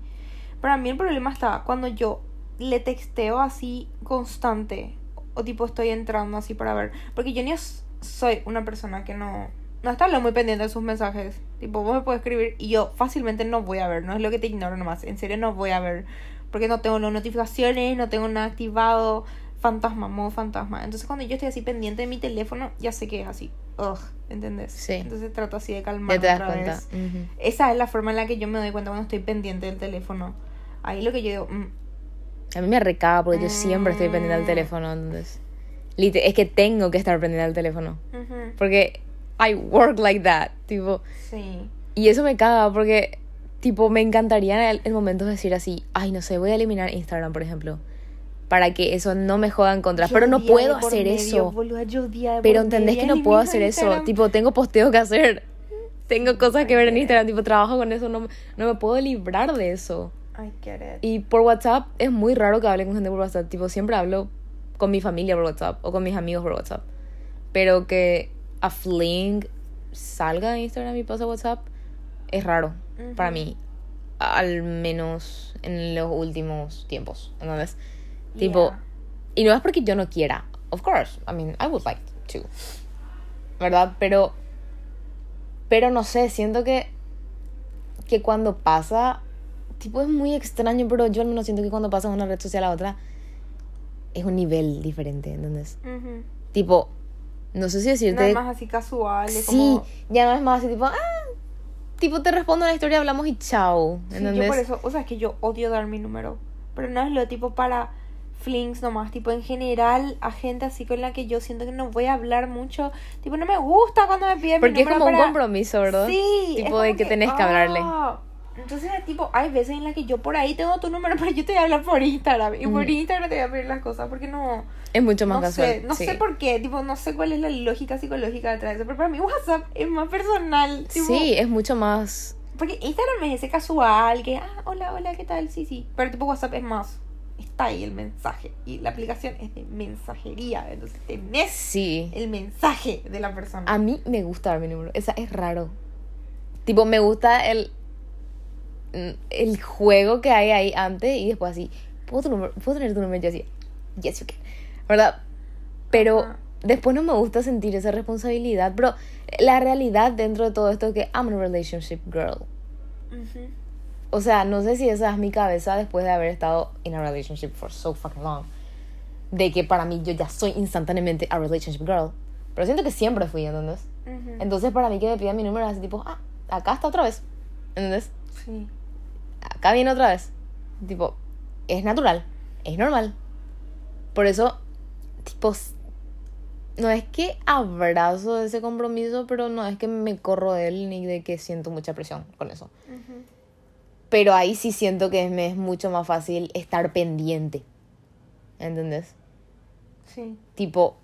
Para mí el problema está cuando yo le texteo así constante o tipo estoy entrando así para ver, porque yo ni soy una persona que no no está muy pendiente de sus mensajes. Tipo, vos me puedes escribir y yo fácilmente no voy a ver, no es lo que te ignoro nomás, en serio no voy a ver, porque no tengo las notificaciones, no tengo nada activado, fantasma, modo fantasma. Entonces cuando yo estoy así pendiente de mi teléfono, ya sé que es así. Ugh, ¿entendés? Sí. Entonces trato así de calmar te das otra cuenta. vez. Ujú. Esa es la forma en la que yo me doy cuenta cuando estoy pendiente del teléfono. Ahí lo que yo digo, mm, A mí me recaga porque yo siempre estoy pendiente del Mm. teléfono, entonces... Es que tengo que estar pendiente del teléfono. ujú, Porque I work like that, tipo... sí. Y eso me caga porque, tipo, me encantaría en el, el momento de decir así, ay, no sé, voy a eliminar Instagram, por ejemplo, para que eso no me joda en contra. Pero no puedo hacer medio, eso. boluda, yo Pero entendés que no puedo hacer eso. Tipo, tengo posteo que hacer. Tengo cosas que ver en Instagram, tipo, trabajo con eso, no, no me puedo librar de eso. I get it. Y por WhatsApp es muy raro que hable con gente por WhatsApp. Tipo, siempre hablo con mi familia por WhatsApp o con mis amigos por WhatsApp. Pero que a fling salga de Instagram y pase a WhatsApp es raro para mí. Al menos en los últimos tiempos. Entonces, tipo, Yeah. y no es porque yo no quiera. Of course, I mean, I would like to. ¿Verdad? Pero, pero no sé, siento que, que cuando pasa, tipo, es muy extraño, pero yo al menos siento que cuando pasa de una red social a otra, es un nivel diferente, ¿entendés? Ujú. Tipo, no sé si No decirte... es más así casual. es sí, como- ya no es más así, tipo, ah, tipo, te respondo a la historia, hablamos y chao, Sí, yo por eso, o sea, es que yo odio dar mi número. Pero no es lo tipo para flings nomás, tipo en general a gente así con la que yo siento que no voy a hablar mucho. Tipo, no me gusta cuando me piden mi Porque es como un compromiso, ¿verdad? Sí. Tipo de que tenés que hablarle. ah, Entonces, tipo, hay veces en las que yo por ahí tengo tu número, pero yo te voy a hablar por Instagram. Y por Mm. Instagram te voy a pedir las cosas porque no... Es mucho más no casual. sé, no sí. sé por qué, tipo, no sé cuál es la lógica psicológica detrás de eso, pero para mí WhatsApp es más personal. Tipo, Sí, es mucho más. Porque Instagram es ese casual, que, ah, hola, hola, ¿qué tal? Sí, sí. Pero tipo WhatsApp es más, está ahí el mensaje. Y la aplicación es de mensajería, entonces tenés Sí. el mensaje de la persona. A mí me gusta dar mi número. Esa es raro. Tipo, me gusta el. El juego que hay ahí antes y después así. ¿Puedo, tu número? ¿Puedo tener tu número? Yo así. Yes, you can. ¿Verdad? Pero Ajá. después no me gusta sentir esa responsabilidad. Pero la realidad dentro de todo esto es que I'm a relationship girl. Ujú. O sea, no sé si esa es mi cabeza después de haber estado in a relationship for so fucking long. De que para mí yo ya soy instantáneamente a relationship girl. Pero siento que siempre fui, ¿entendés? Ujú. Entonces para mí que me pidan mi número es así tipo, ah, acá está otra vez. ¿Entendés? Sí. Acá viene otra vez. Tipo, es natural, es normal. Por eso, tipo, no es que abrazo ese compromiso, pero no es que me corro de él ni de que siento mucha presión con eso. Ujú. Pero ahí sí siento que me es mucho más fácil estar pendiente. ¿Entendés? Sí. Tipo,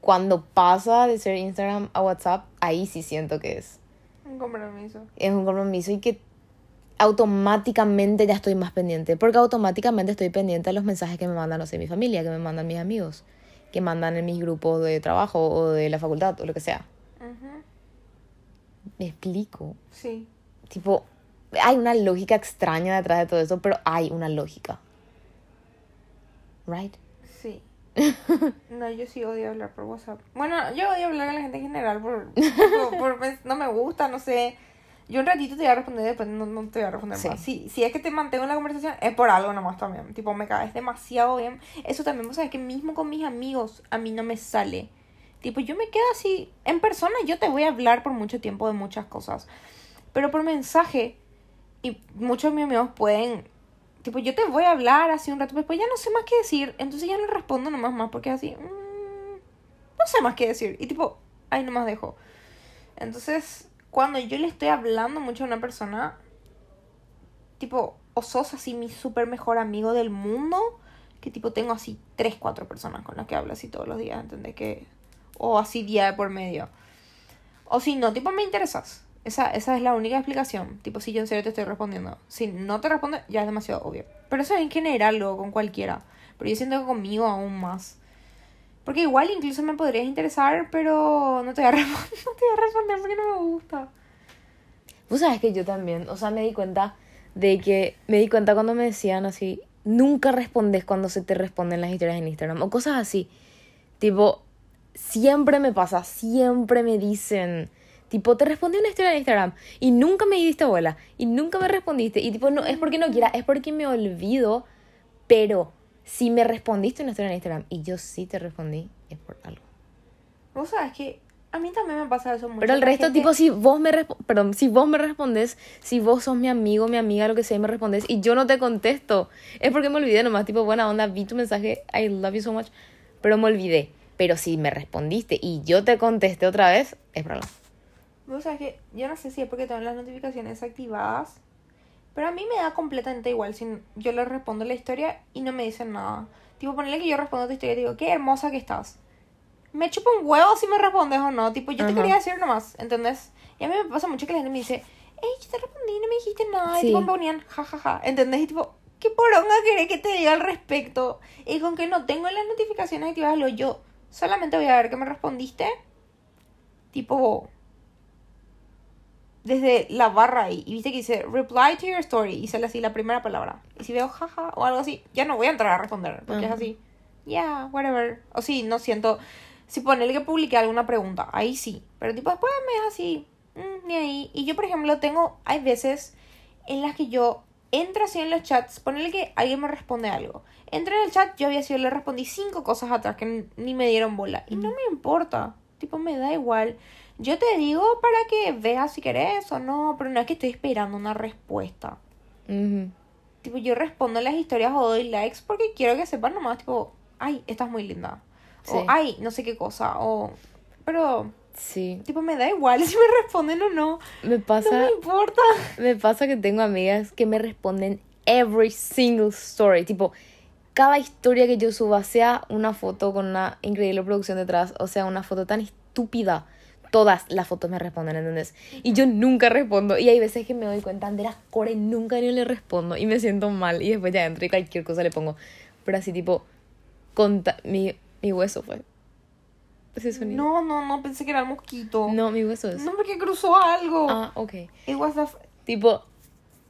cuando pasa de ser Instagram a WhatsApp, ahí sí siento que es. Un compromiso. Es un compromiso y que automáticamente ya estoy más pendiente. Porque automáticamente estoy pendiente de los mensajes que me mandan, no sé, mi familia, que me mandan mis amigos, que mandan en mis grupos de trabajo o de la facultad o lo que sea. Ujú. Me explico. Sí. Tipo, hay una lógica extraña detrás de todo eso, pero hay una lógica. Right? Sí. No, yo sí odio hablar por WhatsApp. Bueno, yo odio hablar con la gente en general por, por, por- pues, no me gusta, no sé. Yo un ratito te voy a responder, después no, no te voy a responder Sí. más. Si, si es que te mantengo en la conversación, es por algo nomás también. Tipo, me caes demasiado bien. Eso también, vos sabes que mismo con mis amigos, a mí no me sale. Tipo, yo me quedo así, en persona yo te voy a hablar por mucho tiempo de muchas cosas. Pero por mensaje, y muchos de mis amigos pueden Tipo, yo te voy a hablar así un rato, pero después ya no sé más qué decir. Entonces ya no respondo nomás más porque así. mm, no sé más qué decir. Y tipo, ahí nomás dejo. Entonces, cuando yo le estoy hablando mucho a una persona, tipo, o sos así mi súper mejor amigo del mundo, que tipo tengo así tres, cuatro personas con las que hablo así todos los días, ¿entendés? Que, o así día de por medio. O si no, tipo, me interesas. Esa, esa es la única explicación. Tipo, si yo en serio te estoy respondiendo. Si no te respondo, ya es demasiado obvio. Pero eso en general, luego con cualquiera. Pero yo siento que conmigo aún más. Porque igual incluso me podrías interesar, pero no te voy a, responder, no te voy a responder porque no me gusta. Vos sabes que yo también, o sea, me di cuenta de que, me di cuenta cuando me decían así, nunca respondes cuando se te responden las historias en Instagram o cosas así. Tipo, siempre me pasa, siempre me dicen, tipo, te respondí una historia en Instagram y nunca me diste bola y nunca me respondiste. Y tipo, no es porque no quiera, es porque me olvido, pero si me respondiste una historia en Instagram y yo sí te respondí, es por algo. Vos sabes que a mí también me pasa eso mucho. Pero el resto, gente- tipo, si vos me perdón, si vos me respondes, si vos sos mi amigo, mi amiga, lo que sea, y me respondes, y yo no te contesto, es porque me olvidé nomás, tipo, buena onda, vi tu mensaje, I love you so much, pero me olvidé. Pero si me respondiste y yo te contesté otra vez, es problema. Vos sabes que yo no sé si es porque tengo las notificaciones activadas, pero a mí me da completamente igual si yo le respondo la historia y no me dicen nada. Tipo, ponerle que yo respondo a tu historia y te digo, qué hermosa que estás. Me chupa un huevo si me respondes o no. Tipo, yo te quería decir nomás, ¿entendés? Y a mí me pasa mucho que la gente me dice, hey, yo te respondí y no me dijiste nada. Sí. Y tipo, me ponían, jajaja, ¿entendés? Y tipo, ¿qué poronga querés que te diga al respecto? Y con que no tengo las notificaciones activadas, lo yo solamente voy a ver que me respondiste. Tipo, desde la barra ahí. Y viste que dice reply to your story. Y sale así la primera palabra. Y si veo jaja o algo así, ya no voy a entrar a responder. Porque es Ajá. así. Yeah, whatever. O si no siento. Si ponerle que publiqué alguna pregunta, ahí sí. Pero tipo después me es así. mm, ni ahí. Y yo, por ejemplo, tengo. Hay veces en las que yo entro así en los chats. Ponerle que alguien me responde algo. Entré en el chat, yo había sido, le respondí cinco cosas atrás que ni me dieron bola. Y no me importa. Tipo, me da igual. Yo te digo para que veas si querés o no, pero no es que estoy esperando una respuesta. Ujú. Tipo, yo respondo las historias o doy likes porque quiero que sepan nomás, tipo, ay, estás muy linda. O, Sí. ay, no sé qué cosa. O, pero, Sí, tipo, me da igual si me responden o no. me No pasa, me importa. me pasa que tengo amigas que me responden every single story, tipo, cada historia que yo suba, sea una foto con una increíble producción detrás, o sea, una foto tan estúpida, todas las fotos me responden, ¿entendés? Y yo nunca respondo, y hay veces que me doy cuenta, Andrea Core, nunca ni le respondo, y me siento mal, y después ya entro y cualquier cosa le pongo, pero así tipo, conta mi, mi hueso fue. Ese sonido. No, no, no, pensé que era el mosquito. No, mi hueso es. No, porque cruzó algo. Ah, ok. It was a- Tipo,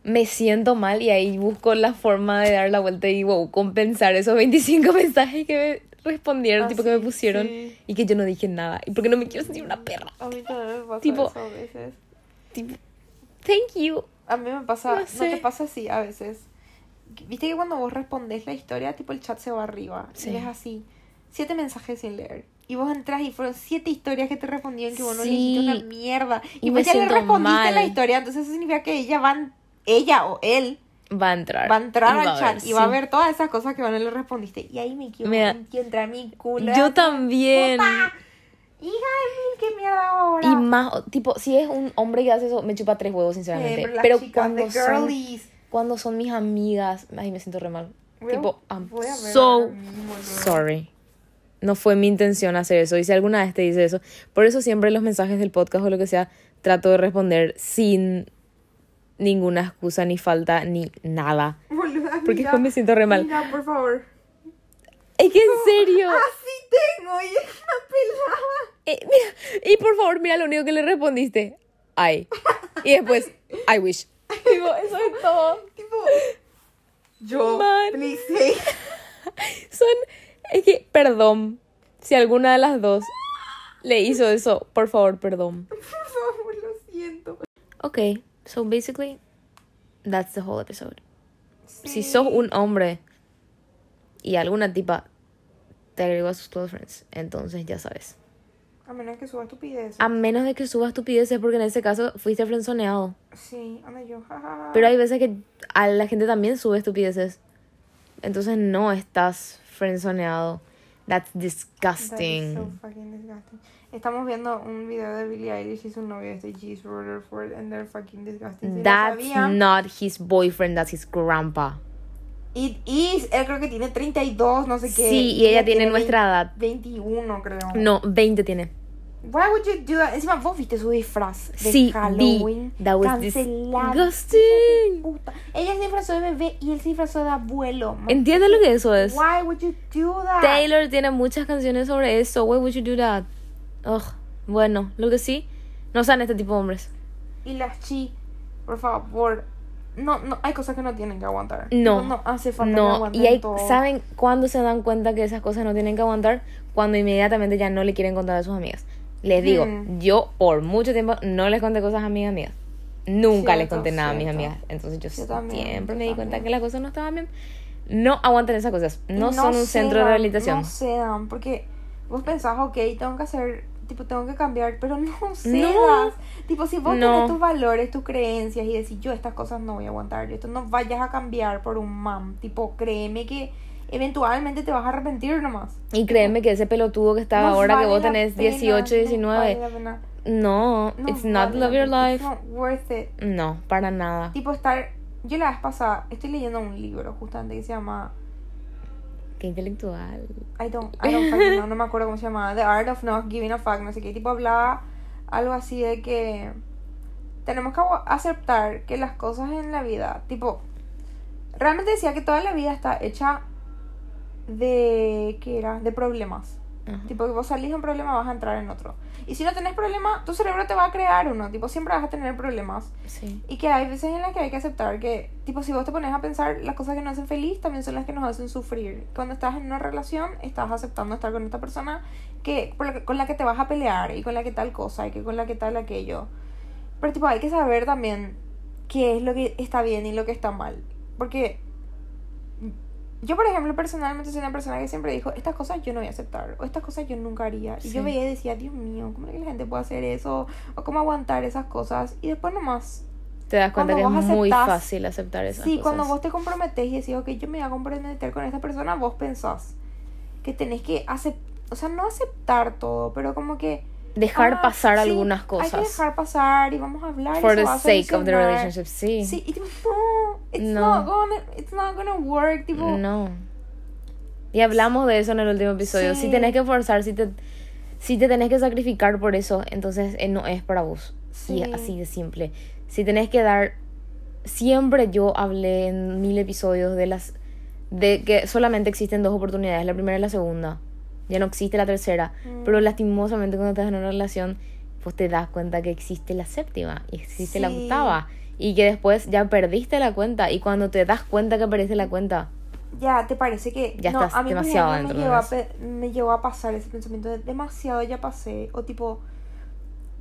me siento mal y ahí busco la forma de dar la vuelta y wow, compensar esos 25 mensajes que me respondieron, Ah, tipo que me sí, pusieron sí. y que yo no dije nada. Y porque no me quiero sentir una perra. A mí también me pasa Tipo- eso a veces. Tipo, thank you. A mí me pasa, No no, sé. te pasa así a veces. Viste que cuando vos respondés la historia, tipo el chat se va arriba. Sí. Y es así. Siete mensajes sin leer. Y vos entras y fueron siete historias que te respondían que vos no le Sí. dijiste una mierda. Y Y, vos ya le respondiste la mal. historia, entonces eso significa que ella va, ella o él Va a entrar. va a entrar al chat ver, y va a ver todas esas cosas que vos no le respondiste. Y ahí me quiero Mira, entrar mi culo. Yo también. Puta, Hija de mil, qué mierda ahora. Y más, tipo, si es un hombre que hace eso, me chupa tres huevos, sinceramente. Eh, pero chicas cuando son, cuando son mis amigas, ay, me siento re mal. Voy tipo, I'm a ver so sorry. No fue mi intención hacer eso. Y si alguna vez te dice eso, por eso siempre los mensajes del podcast o lo que sea, trato de responder sin ninguna excusa, ni falta, ni nada. Boluda, Porque mira, después me siento re mal. Mira, por favor. Es que en serio. Así tengo y es una pelada. Eh, mira, y por favor, mira lo único que le respondiste. I. Y después, I wish. Tipo, eso es todo. Tipo, yo, Man. please. Son. Es que, perdón. Si alguna de las dos le hizo eso, por favor, perdón. Por favor, lo siento. Ok, so basically, that's the whole episode. Si Sí. sos un hombre y alguna tipa te agregó a sus close friends, entonces ya sabes. A menos que suba estupidez. A menos de que subas estupideces, porque en ese caso fuiste frenzoneado. Sí, anda yo. jajaja. Pero hay veces que a la gente también sube estupideces. Entonces no estás frenzoneado. That's That is disgusting. so fucking disgusting. Estamos viendo un video de Billie Eilish y su novio este Cheese Rutherford and they're fucking disgusting. Si no That's sabían, not his boyfriend, that's his grandpa. It is, él creo que tiene 32, no sé qué. Sí, y ella tiene nuestra edad. 21, creo. No, 20 tiene. Why would you do that? Encima, vos viste su disfraz de Sí, Halloween. vi. That was cancelado. disgusting. Puta. Ella se disfrazó de bebé y él se disfrazó de abuelo. man. ¿Entiendes lo que eso es? Why would you do that? Taylor tiene muchas canciones sobre eso. Why would you do that? Ugh. Bueno, lo que sí, no sean este tipo de hombres. Y las chi, por favor. No, no, hay cosas que no tienen que aguantar. No. No, hace falta que No, aguanten y hay, todo. ¿saben cuándo se dan cuenta que esas cosas no tienen que aguantar? Cuando inmediatamente ya no le quieren contar a sus amigas. Les digo, Hmm. yo por mucho tiempo no les conté cosas a mis amigas. Nunca les Cierto, conté nada a mis cierto. amigas. Entonces yo, Yo también, siempre yo me di cuenta también. que las cosas no estaban bien. No aguanten esas cosas. Y No, son un centro de rehabilitación. No cedan, porque vos pensás, ok, tengo que hacer, tipo, tengo que cambiar, pero no cedas. Tipo, si vos No. tenés tus valores, tus creencias y decís, yo estas cosas no voy a aguantar, esto no vayas a cambiar por un mam. Tipo, créeme que eventualmente te vas a arrepentir nomás. Y créeme que ese pelotudo que está No ahora que vale vos la tenés pena, 18, no 19. vale. No, No it's not vale love your life. It's not worth it. No, para nada. Tipo, estar. Yo la vez pasada estoy leyendo un libro justamente que se llama Qué intelectual. I don't, I don't know, no me acuerdo cómo se llamaba. The Art of Not Giving a Fuck, no sé qué. Tipo, hablaba algo así de que tenemos que aceptar que las cosas en la vida, tipo, realmente decía que toda la vida está hecha de, ¿qué era? De problemas. Tipo, que vos salís de un problema, vas a entrar en otro. Y si no tenés problema, tu cerebro te va a crear uno. Tipo, siempre vas a tener problemas. Sí. Y que hay veces en las que hay que aceptar que, tipo, si vos te pones a pensar, las cosas que nos hacen feliz también son las que nos hacen sufrir. Cuando estás en una relación, estás aceptando estar con esta persona que, por la que- con la que te vas a pelear y con la que tal cosa y que con la que tal aquello. Pero, tipo, hay que saber también qué es lo que está bien y lo que está mal. Porque yo, por ejemplo, personalmente soy una persona que siempre dijo, estas cosas yo no voy a aceptar, o estas cosas yo nunca haría. Y Sí. yo veía y decía, Dios mío, ¿cómo es que la gente puede hacer eso? O cómo aguantar esas cosas. Y después nomás Te das cuenta Cuando que es vos muy aceptás- fácil aceptar esas Sí, cosas. cuando vos te comprometes y decís, ok, yo me voy a comprometer con esta persona, vos pensás que tenés que aceptar, o sea, no aceptar todo, pero como que... Dejar ah, pasar sí, algunas cosas. Hay que dejar pasar y vamos a hablar. y For the va a sake of the relationship, sí. Sí, y tipo, no, it's No. not gonna, it's not gonna work, tipo... No. Y hablamos de eso en el último episodio. Sí. Si tenés que forzar, si te, si te tenés que sacrificar por eso, entonces eh, no es para vos. Y Sí. así de simple. Si tenés que dar. Siempre yo hablé en mil episodios de las. de que solamente existen dos oportunidades, la primera y la segunda. Ya no existe la tercera. Mm. Pero lastimosamente cuando estás en una relación, pues te das cuenta que existe la séptima y existe la Sí. octava. Y que después ya perdiste la cuenta. Y cuando te das cuenta que perdiste la cuenta, Ya, ¿te parece que Ya no, estás a mí demasiado dentro me de llevó, a eso. pe- me llevó a pasar ese pensamiento de demasiado ya pasé o tipo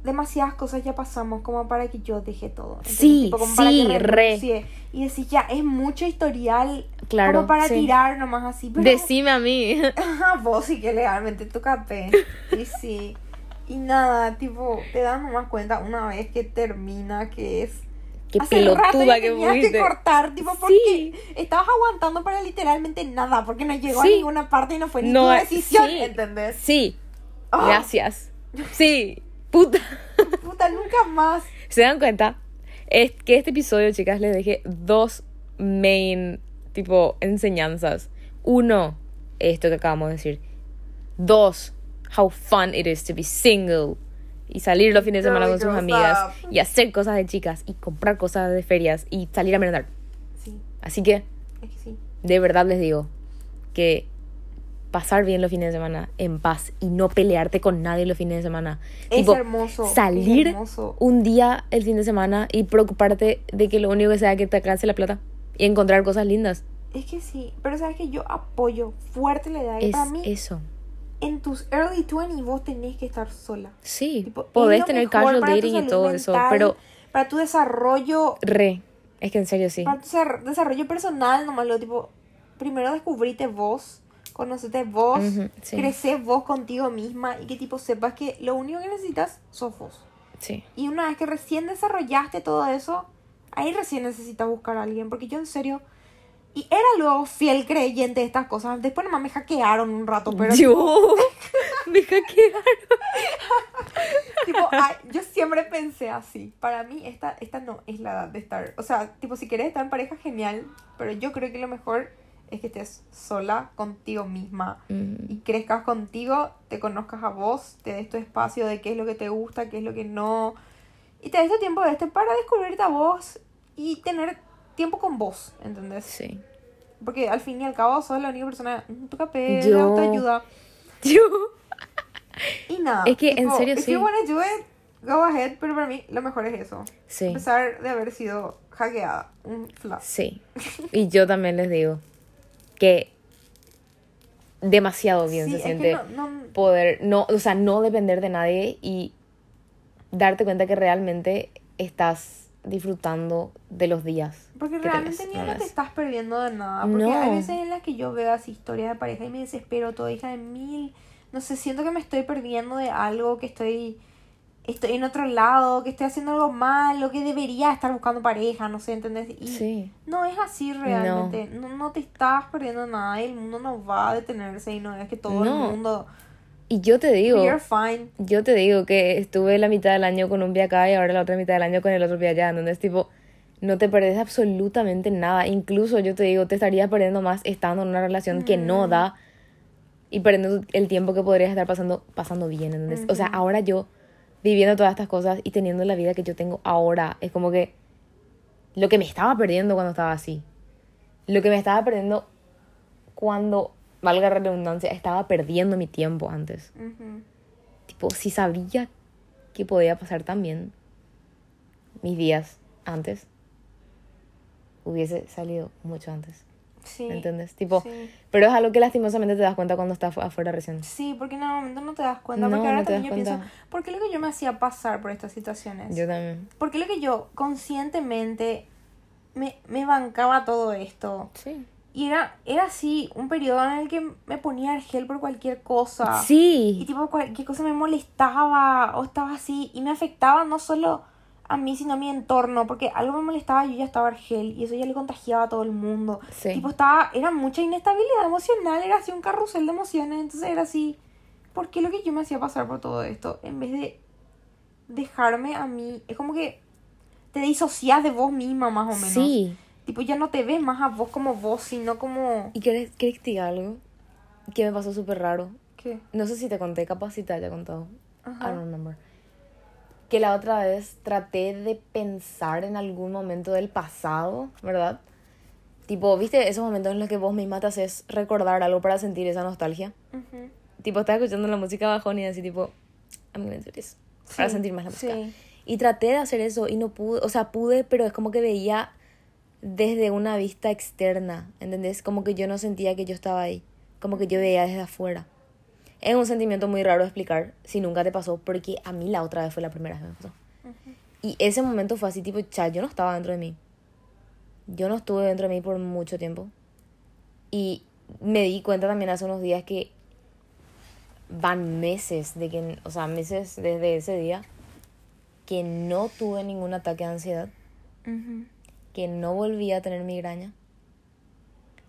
demasiadas cosas ya pasamos como para que yo deje todo. ¿entendés? Sí, Tipo, como para sí, que re. Y decir, ya, es mucho historial Claro, Como para sí. tirar nomás así. Pero Decime a mí. Vos sí que legalmente tu capé. Y sí. Y nada, tipo, te das nomás cuenta una vez que termina que es. Qué Hace rato pelotuda ya que tenías que fuiste. cortar, tipo, porque estabas aguantando para literalmente nada, porque no llegó Sí. a ninguna parte y no fue No, tu decisión. ¿entendés? Sí. Ah. Gracias. Sí. Puta. Puta, nunca más. ¿Se dan cuenta? Es que este episodio, chicas, les dejé dos main, tipo, enseñanzas. Uno, esto que acabamos de decir. Dos, how fun it is to be single. Y salir los fines de semana con sus amigas. stop. Y hacer cosas de chicas. Y comprar cosas de ferias. Y salir a merendar. Sí, Así que, es que sí. de verdad les digo que pasar bien los fines de semana en paz y no pelearte con nadie los fines de semana. Es Tipo, hermoso. Salir Es hermoso. un día el fin de semana y preocuparte de que lo único que sea que te alcance la plata y encontrar cosas lindas. Es que sí, pero sabes que yo apoyo fuerte la idea. Y Es para mí, eso. en tus early 20 vos tenés que estar sola. Sí, Tipo, podés tener casual dating y todo eso, mental, pero Para tu desarrollo re, es que en serio sí. para tu desar- desarrollo personal nomás lo tipo primero descubrite vos conocete vos Ujú, sí. creces vos contigo misma y que tipo sepas que lo único que necesitas sos vos Sí. y una vez que recién desarrollaste todo eso ahí recién necesitas buscar a alguien porque yo en serio y era luego fiel creyente de estas cosas después nomás me hackearon un rato pero Yo me hackearon. tipo, ay, yo siempre pensé así. Para mí, esta, esta no es la edad de estar. O sea, tipo, si querés estar en pareja, genial. Pero yo creo que lo mejor es que estés sola contigo misma. Mm, Y crezcas contigo, te conozcas a vos, te des tu espacio de qué es lo que te gusta, qué es lo que no. Y te des tu tiempo de este para descubrirte a vos y tener tiempo con vos, ¿entendés? Sí. Porque al fin y al cabo sos la única persona en tu capé, de Yo- autoayuda. Yo. Y nada. Es que, en serio, sí. do it, go ahead, pero para mí lo mejor es eso. Sí. A pesar de haber sido hackeada, un flash. Sí. Y yo también les digo que demasiado bien Sí, se siente no- no- poder, no, o sea, no depender de nadie y darte cuenta que realmente estás disfrutando de los días. Porque que realmente tenés, ni ¿no no te ves? estás perdiendo de nada. Porque No. hay veces en las que yo veo así historias de pareja y me desespero, toda hija de mil. No sé, siento que me estoy perdiendo de algo, que estoy, estoy en otro lado, que estoy haciendo algo mal, o que debería estar buscando pareja, no sé, ¿entendés? Y Sí. no es así realmente. No. No, te estás perdiendo nada y el mundo no va a detenerse y no es que todo No. el mundo. Y yo te digo, You're fine. yo te digo que estuve la mitad del año con un pie acá y ahora la otra mitad del año con el otro pie allá, entonces tipo, no te perdés absolutamente nada. Incluso yo te digo, te estarías perdiendo más estando en una relación que no da y perdiendo el tiempo que podrías estar pasando, pasando bien, ¿entendés? O sea, ahora yo viviendo todas estas cosas y teniendo la vida que yo tengo ahora, es como que lo que me estaba perdiendo cuando estaba así, lo que me estaba perdiendo cuando, valga la redundancia, estaba perdiendo mi tiempo antes. Tipo, si sabía que podía pasar tan bien mis días antes, hubiese salido mucho antes. Sí. ¿Me entiendes? Tipo, Sí. pero es algo que lastimosamente te das cuenta cuando estás fu- afuera recién. Sí, porque en el momento no te das cuenta. No, porque ahora no también yo cuenta. pienso, ¿por qué lo que yo me hacía pasar por estas situaciones? Yo también. ¿Por qué lo que yo conscientemente me, me bancaba todo esto? Sí. Y era, era así, un periodo en el que me ponía el gel por cualquier cosa. Y Sí. tipo, cualquier cosa me molestaba o estaba así. Y me afectaba no solo a mí, sino a mi entorno. Porque algo me molestaba, yo ya estaba argel. Y eso ya le contagiaba a todo el mundo. Sí. Tipo, estaba, era mucha inestabilidad emocional. Era así un carrusel de emociones. Entonces era así, ¿por qué lo que yo me hacía pasar por todo esto? En vez de dejarme a mí, es como que te disocias de vos misma más o menos. Sí. Tipo, ya no te ves más a vos como vos, sino como... ¿Y querés, querés que te diga algo? Que me pasó súper raro. ¿Qué? No sé si te conté, capaz si te haya contado. Ajá. I don't remember. Que la otra vez traté de pensar en algún momento del pasado, ¿verdad? Tipo, ¿viste esos momentos en los que vos misma te haces recordar algo para sentir esa nostalgia? Ujú. Tipo, estaba escuchando la música bajón y así, tipo, gonna do this. Para Sí, sentir más la música. sí. Y traté de hacer eso y no pude, o sea, pude, pero es como que veía desde una vista externa, ¿entendés? Como que yo no sentía que yo estaba ahí, como que yo veía desde afuera. Es un sentimiento muy raro de explicar si nunca te pasó, porque a mí la otra vez fue la primera vez que me pasó. Y ese momento fue así, tipo, cha, yo no estaba dentro de mí. Yo no estuve dentro de mí por mucho tiempo. Y me di cuenta también hace unos días que van meses de que, o sea, meses desde ese día que no tuve ningún ataque de ansiedad, Ujú. Que no volví a tener migraña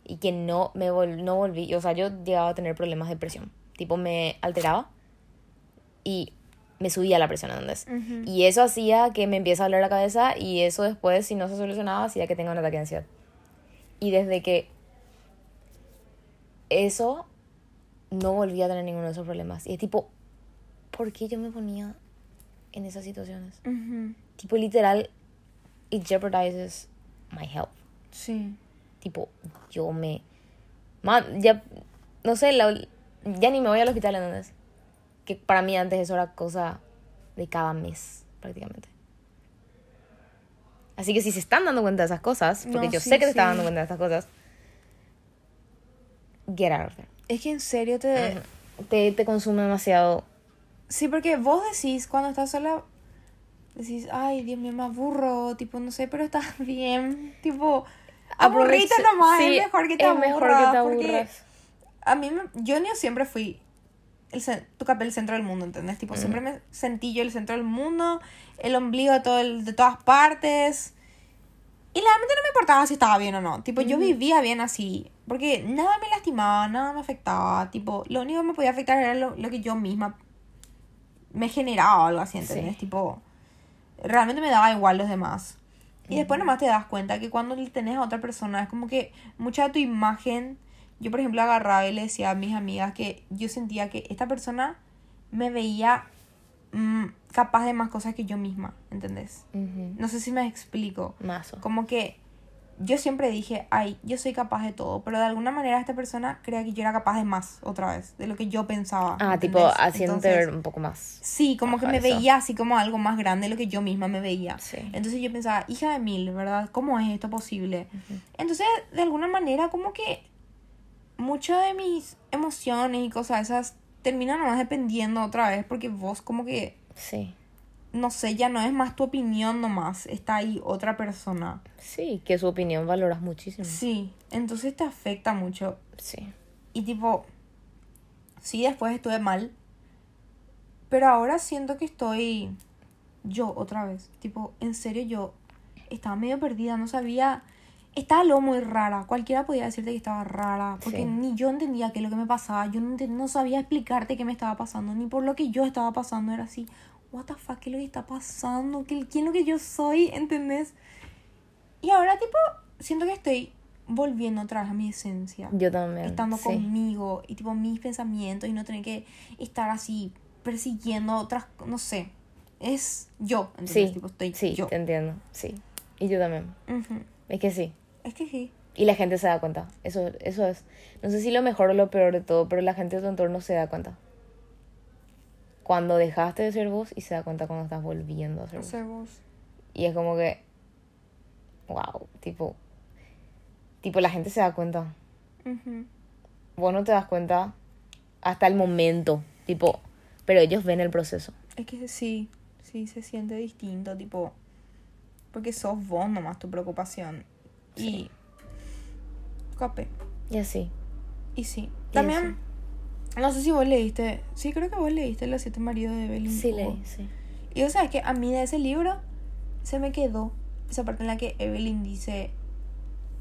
y que no me vol- no volví, o sea, yo llegaba a tener problemas de presión, tipo me alteraba y me subía la presión, ¿entendés? Ujú. Y eso hacía que me empiece a doler la cabeza y eso después, si no se solucionaba, hacía que tenga un ataque de ansiedad. Y desde que eso, no volví a tener ninguno de esos problemas. Y es tipo, ¿por qué yo me ponía en esas situaciones? Ujú. Tipo, literal, it jeopardizes my health. Sí. Tipo, yo me... Man, ya, no sé, la- ya ni me voy al hospital, ¿entendés? Que para mí antes eso era cosa de cada mes, prácticamente. Así que si se están dando cuenta de esas cosas, porque No, yo sí, sé que se están dando cuenta de estas cosas, get out of there. Es que en serio te... Te, te consume demasiado. Sí, porque vos decís cuando estás sola, decís, ay, Dios mío, me aburro, tipo, no sé, pero estás bien, tipo, aburrite nomás, sí, es mejor que te es aburras. mejor que te porque aburras. a mí, yo ni siempre fui el, tu capé el centro del mundo, ¿entendés? Tipo, siempre me sentí yo el centro del mundo, el ombligo de, todo el- de todas partes. Y realmente no me importaba si estaba bien o no. Tipo, yo vivía bien así. Porque nada me lastimaba, nada me afectaba. Tipo, lo único que me podía afectar era lo, lo que yo misma me generaba o algo así, ¿entendés? Sí. Tipo, realmente me daba igual los demás. Y después nomás te das cuenta que cuando le tenés a otra persona es como que mucha de tu imagen. Yo, por ejemplo, agarraba y le decía a mis amigas que yo sentía que esta persona me veía mm, capaz de más cosas que yo misma, ¿entendés? No sé si me explico. Como que yo siempre dije, ay, yo soy capaz de todo, pero de alguna manera esta persona creía que yo era capaz de más otra vez, de lo que yo pensaba. Ah, tipo, haciéndote ver un poco más. Sí, como que me eso. veía así como algo más grande de lo que yo misma me veía. Sí. Entonces yo pensaba, hija de mil, ¿verdad? ¿Cómo es esto posible? Entonces, de alguna manera, como que muchas de mis emociones y cosas esas terminan nomás dependiendo otra vez, porque vos como que, Sí. No sé, ya no es más tu opinión nomás, está ahí otra persona. Sí, que su opinión valoras muchísimo. Sí, entonces te afecta mucho. Sí. Y tipo, sí, después estuve mal. Pero ahora siento que estoy yo otra vez. Tipo, en serio, yo estaba medio perdida, no sabía. Estaba lo muy rara. Cualquiera podía decirte que estaba rara. Porque Sí. ni yo entendía qué es lo que me pasaba. Yo no sabía explicarte qué me estaba pasando. Ni por lo que yo estaba pasando. Era así, what the fuck, ¿qué es lo que está pasando? ¿Qué, ¿Quién es lo que yo soy? ¿Entendés? Y ahora, tipo, siento que estoy volviendo otra vez a mi esencia Yo también. estando sí. conmigo y tipo mis pensamientos y no tener que estar así persiguiendo otras, no sé, es yo, ¿entendés? Sí, tipo estoy sí, yo. te entiendo. Sí. Y yo también. Ujú. Es que sí. Es que sí. Y la gente se da cuenta. Eso, eso es. No sé si lo mejor o lo peor de todo, pero la gente de tu entorno se da cuenta. Cuando dejaste de ser vos y se da cuenta cuando estás volviendo a ser vos. Ser vos. Y es como que. Wow. Tipo. Tipo, la gente se da cuenta. Ujú. Vos no te das cuenta hasta el momento. Tipo. Pero ellos ven el proceso. Es que sí, sí se siente distinto, tipo, porque sos vos nomás tu preocupación. Y capé. Y así. Y sí. Y También, no sé si vos leíste, sí creo que vos leíste Los siete maridos de Evelyn. Sí, Hugo. leí, sí. Y o sea, que a mí de ese libro se me quedó esa parte en la que Evelyn dice,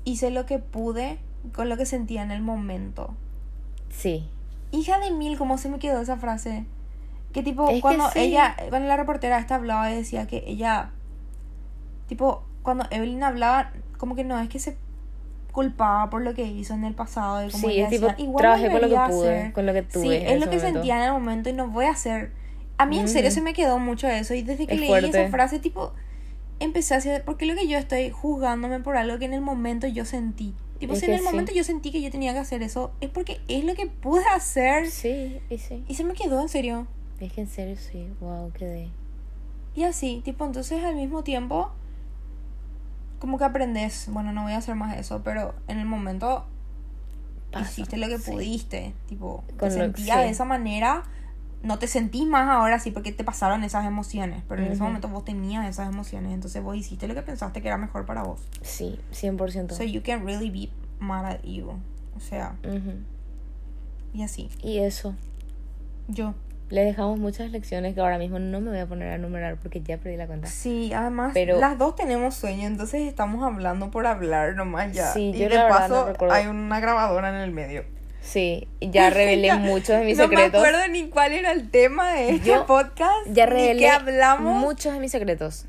hice lo que pude con lo que sentía en el momento. Sí. Hija de mil, ¿cómo se me quedó esa frase? Que tipo, Es que cuando sí. ella, cuando la reportera esta hablaba y decía que ella, tipo, cuando Evelyn hablaba, como que no es que se culpaba por lo que hizo en el pasado y como Sí, es tipo, igual trabajé con lo que pude, hacer". con lo que tuve Sí, es lo que momento. sentía en el momento y no voy a hacer. A mí en serio se me quedó mucho eso y desde que Es leí fuerte. esa frase, tipo, empecé a hacer, porque lo que yo estoy juzgándome por algo que en el momento yo sentí. Tipo, Es si en el sí. momento yo sentí que yo tenía que hacer eso, es porque es lo que pude hacer. Sí, y sí. Y se me quedó en serio. Es que en serio sí. Wow, quedé. Y así, tipo, entonces al mismo tiempo, como que aprendes, bueno, no voy a hacer más eso, pero en el momento hiciste lo que sí. pudiste, tipo, Con te lo- sentías sí. de esa manera, no te sentís más ahora sí porque te pasaron esas emociones, pero en ese Ujú. momento vos tenías esas emociones, entonces vos hiciste lo que pensaste que era mejor para vos. Sí, 100%. So you can really be mad at you. O sea, Ujú. y así. Y eso. Yo. Le dejamos muchas lecciones que ahora mismo no me voy a poner a enumerar porque ya perdí la cuenta. Sí, además Pero- las dos tenemos sueño, entonces estamos hablando por hablar nomás ya. Sí, y yo de no paso recuerdo. hay una grabadora en el medio. Sí, ya revelé Ya, muchos de mis no secretos. me acuerdo ni cuál era el tema de este Yo podcast. Ya revelé hablamos. muchos de mis secretos.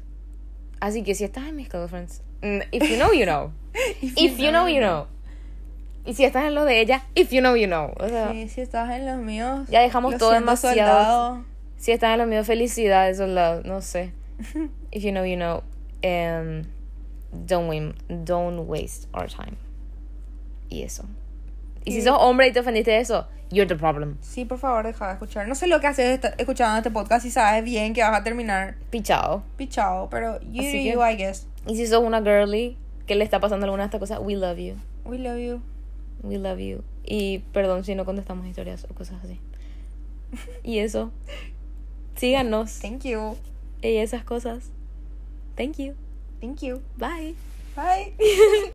Así que si estás en mis girlfriends, mm, if you know, you know. if you know, you know. Y si estás en lo de ella, if you know, you know. O sea, Sí, si estás en los míos. Ya dejamos lo todo demasiado- soldado. si estás en lo mío, felicidades, soldado. No sé. If you know, you know. Um, don't, win, don't waste our time. Y eso. Y si sos hombre y te ofendiste de eso, you're the problem. Sí, por favor, deja de escuchar. No sé lo que haces escuchando este podcast y sabes bien que vas a terminar Pichao. pichado, pero you do you, I guess. Y si sos una girly que le está pasando alguna de estas cosas, we love you. We love you. We love you. Y perdón si no contestamos historias o cosas así. Y eso. Síganos. Thank you. Y esas cosas. Thank you. Thank you. Bye. Bye.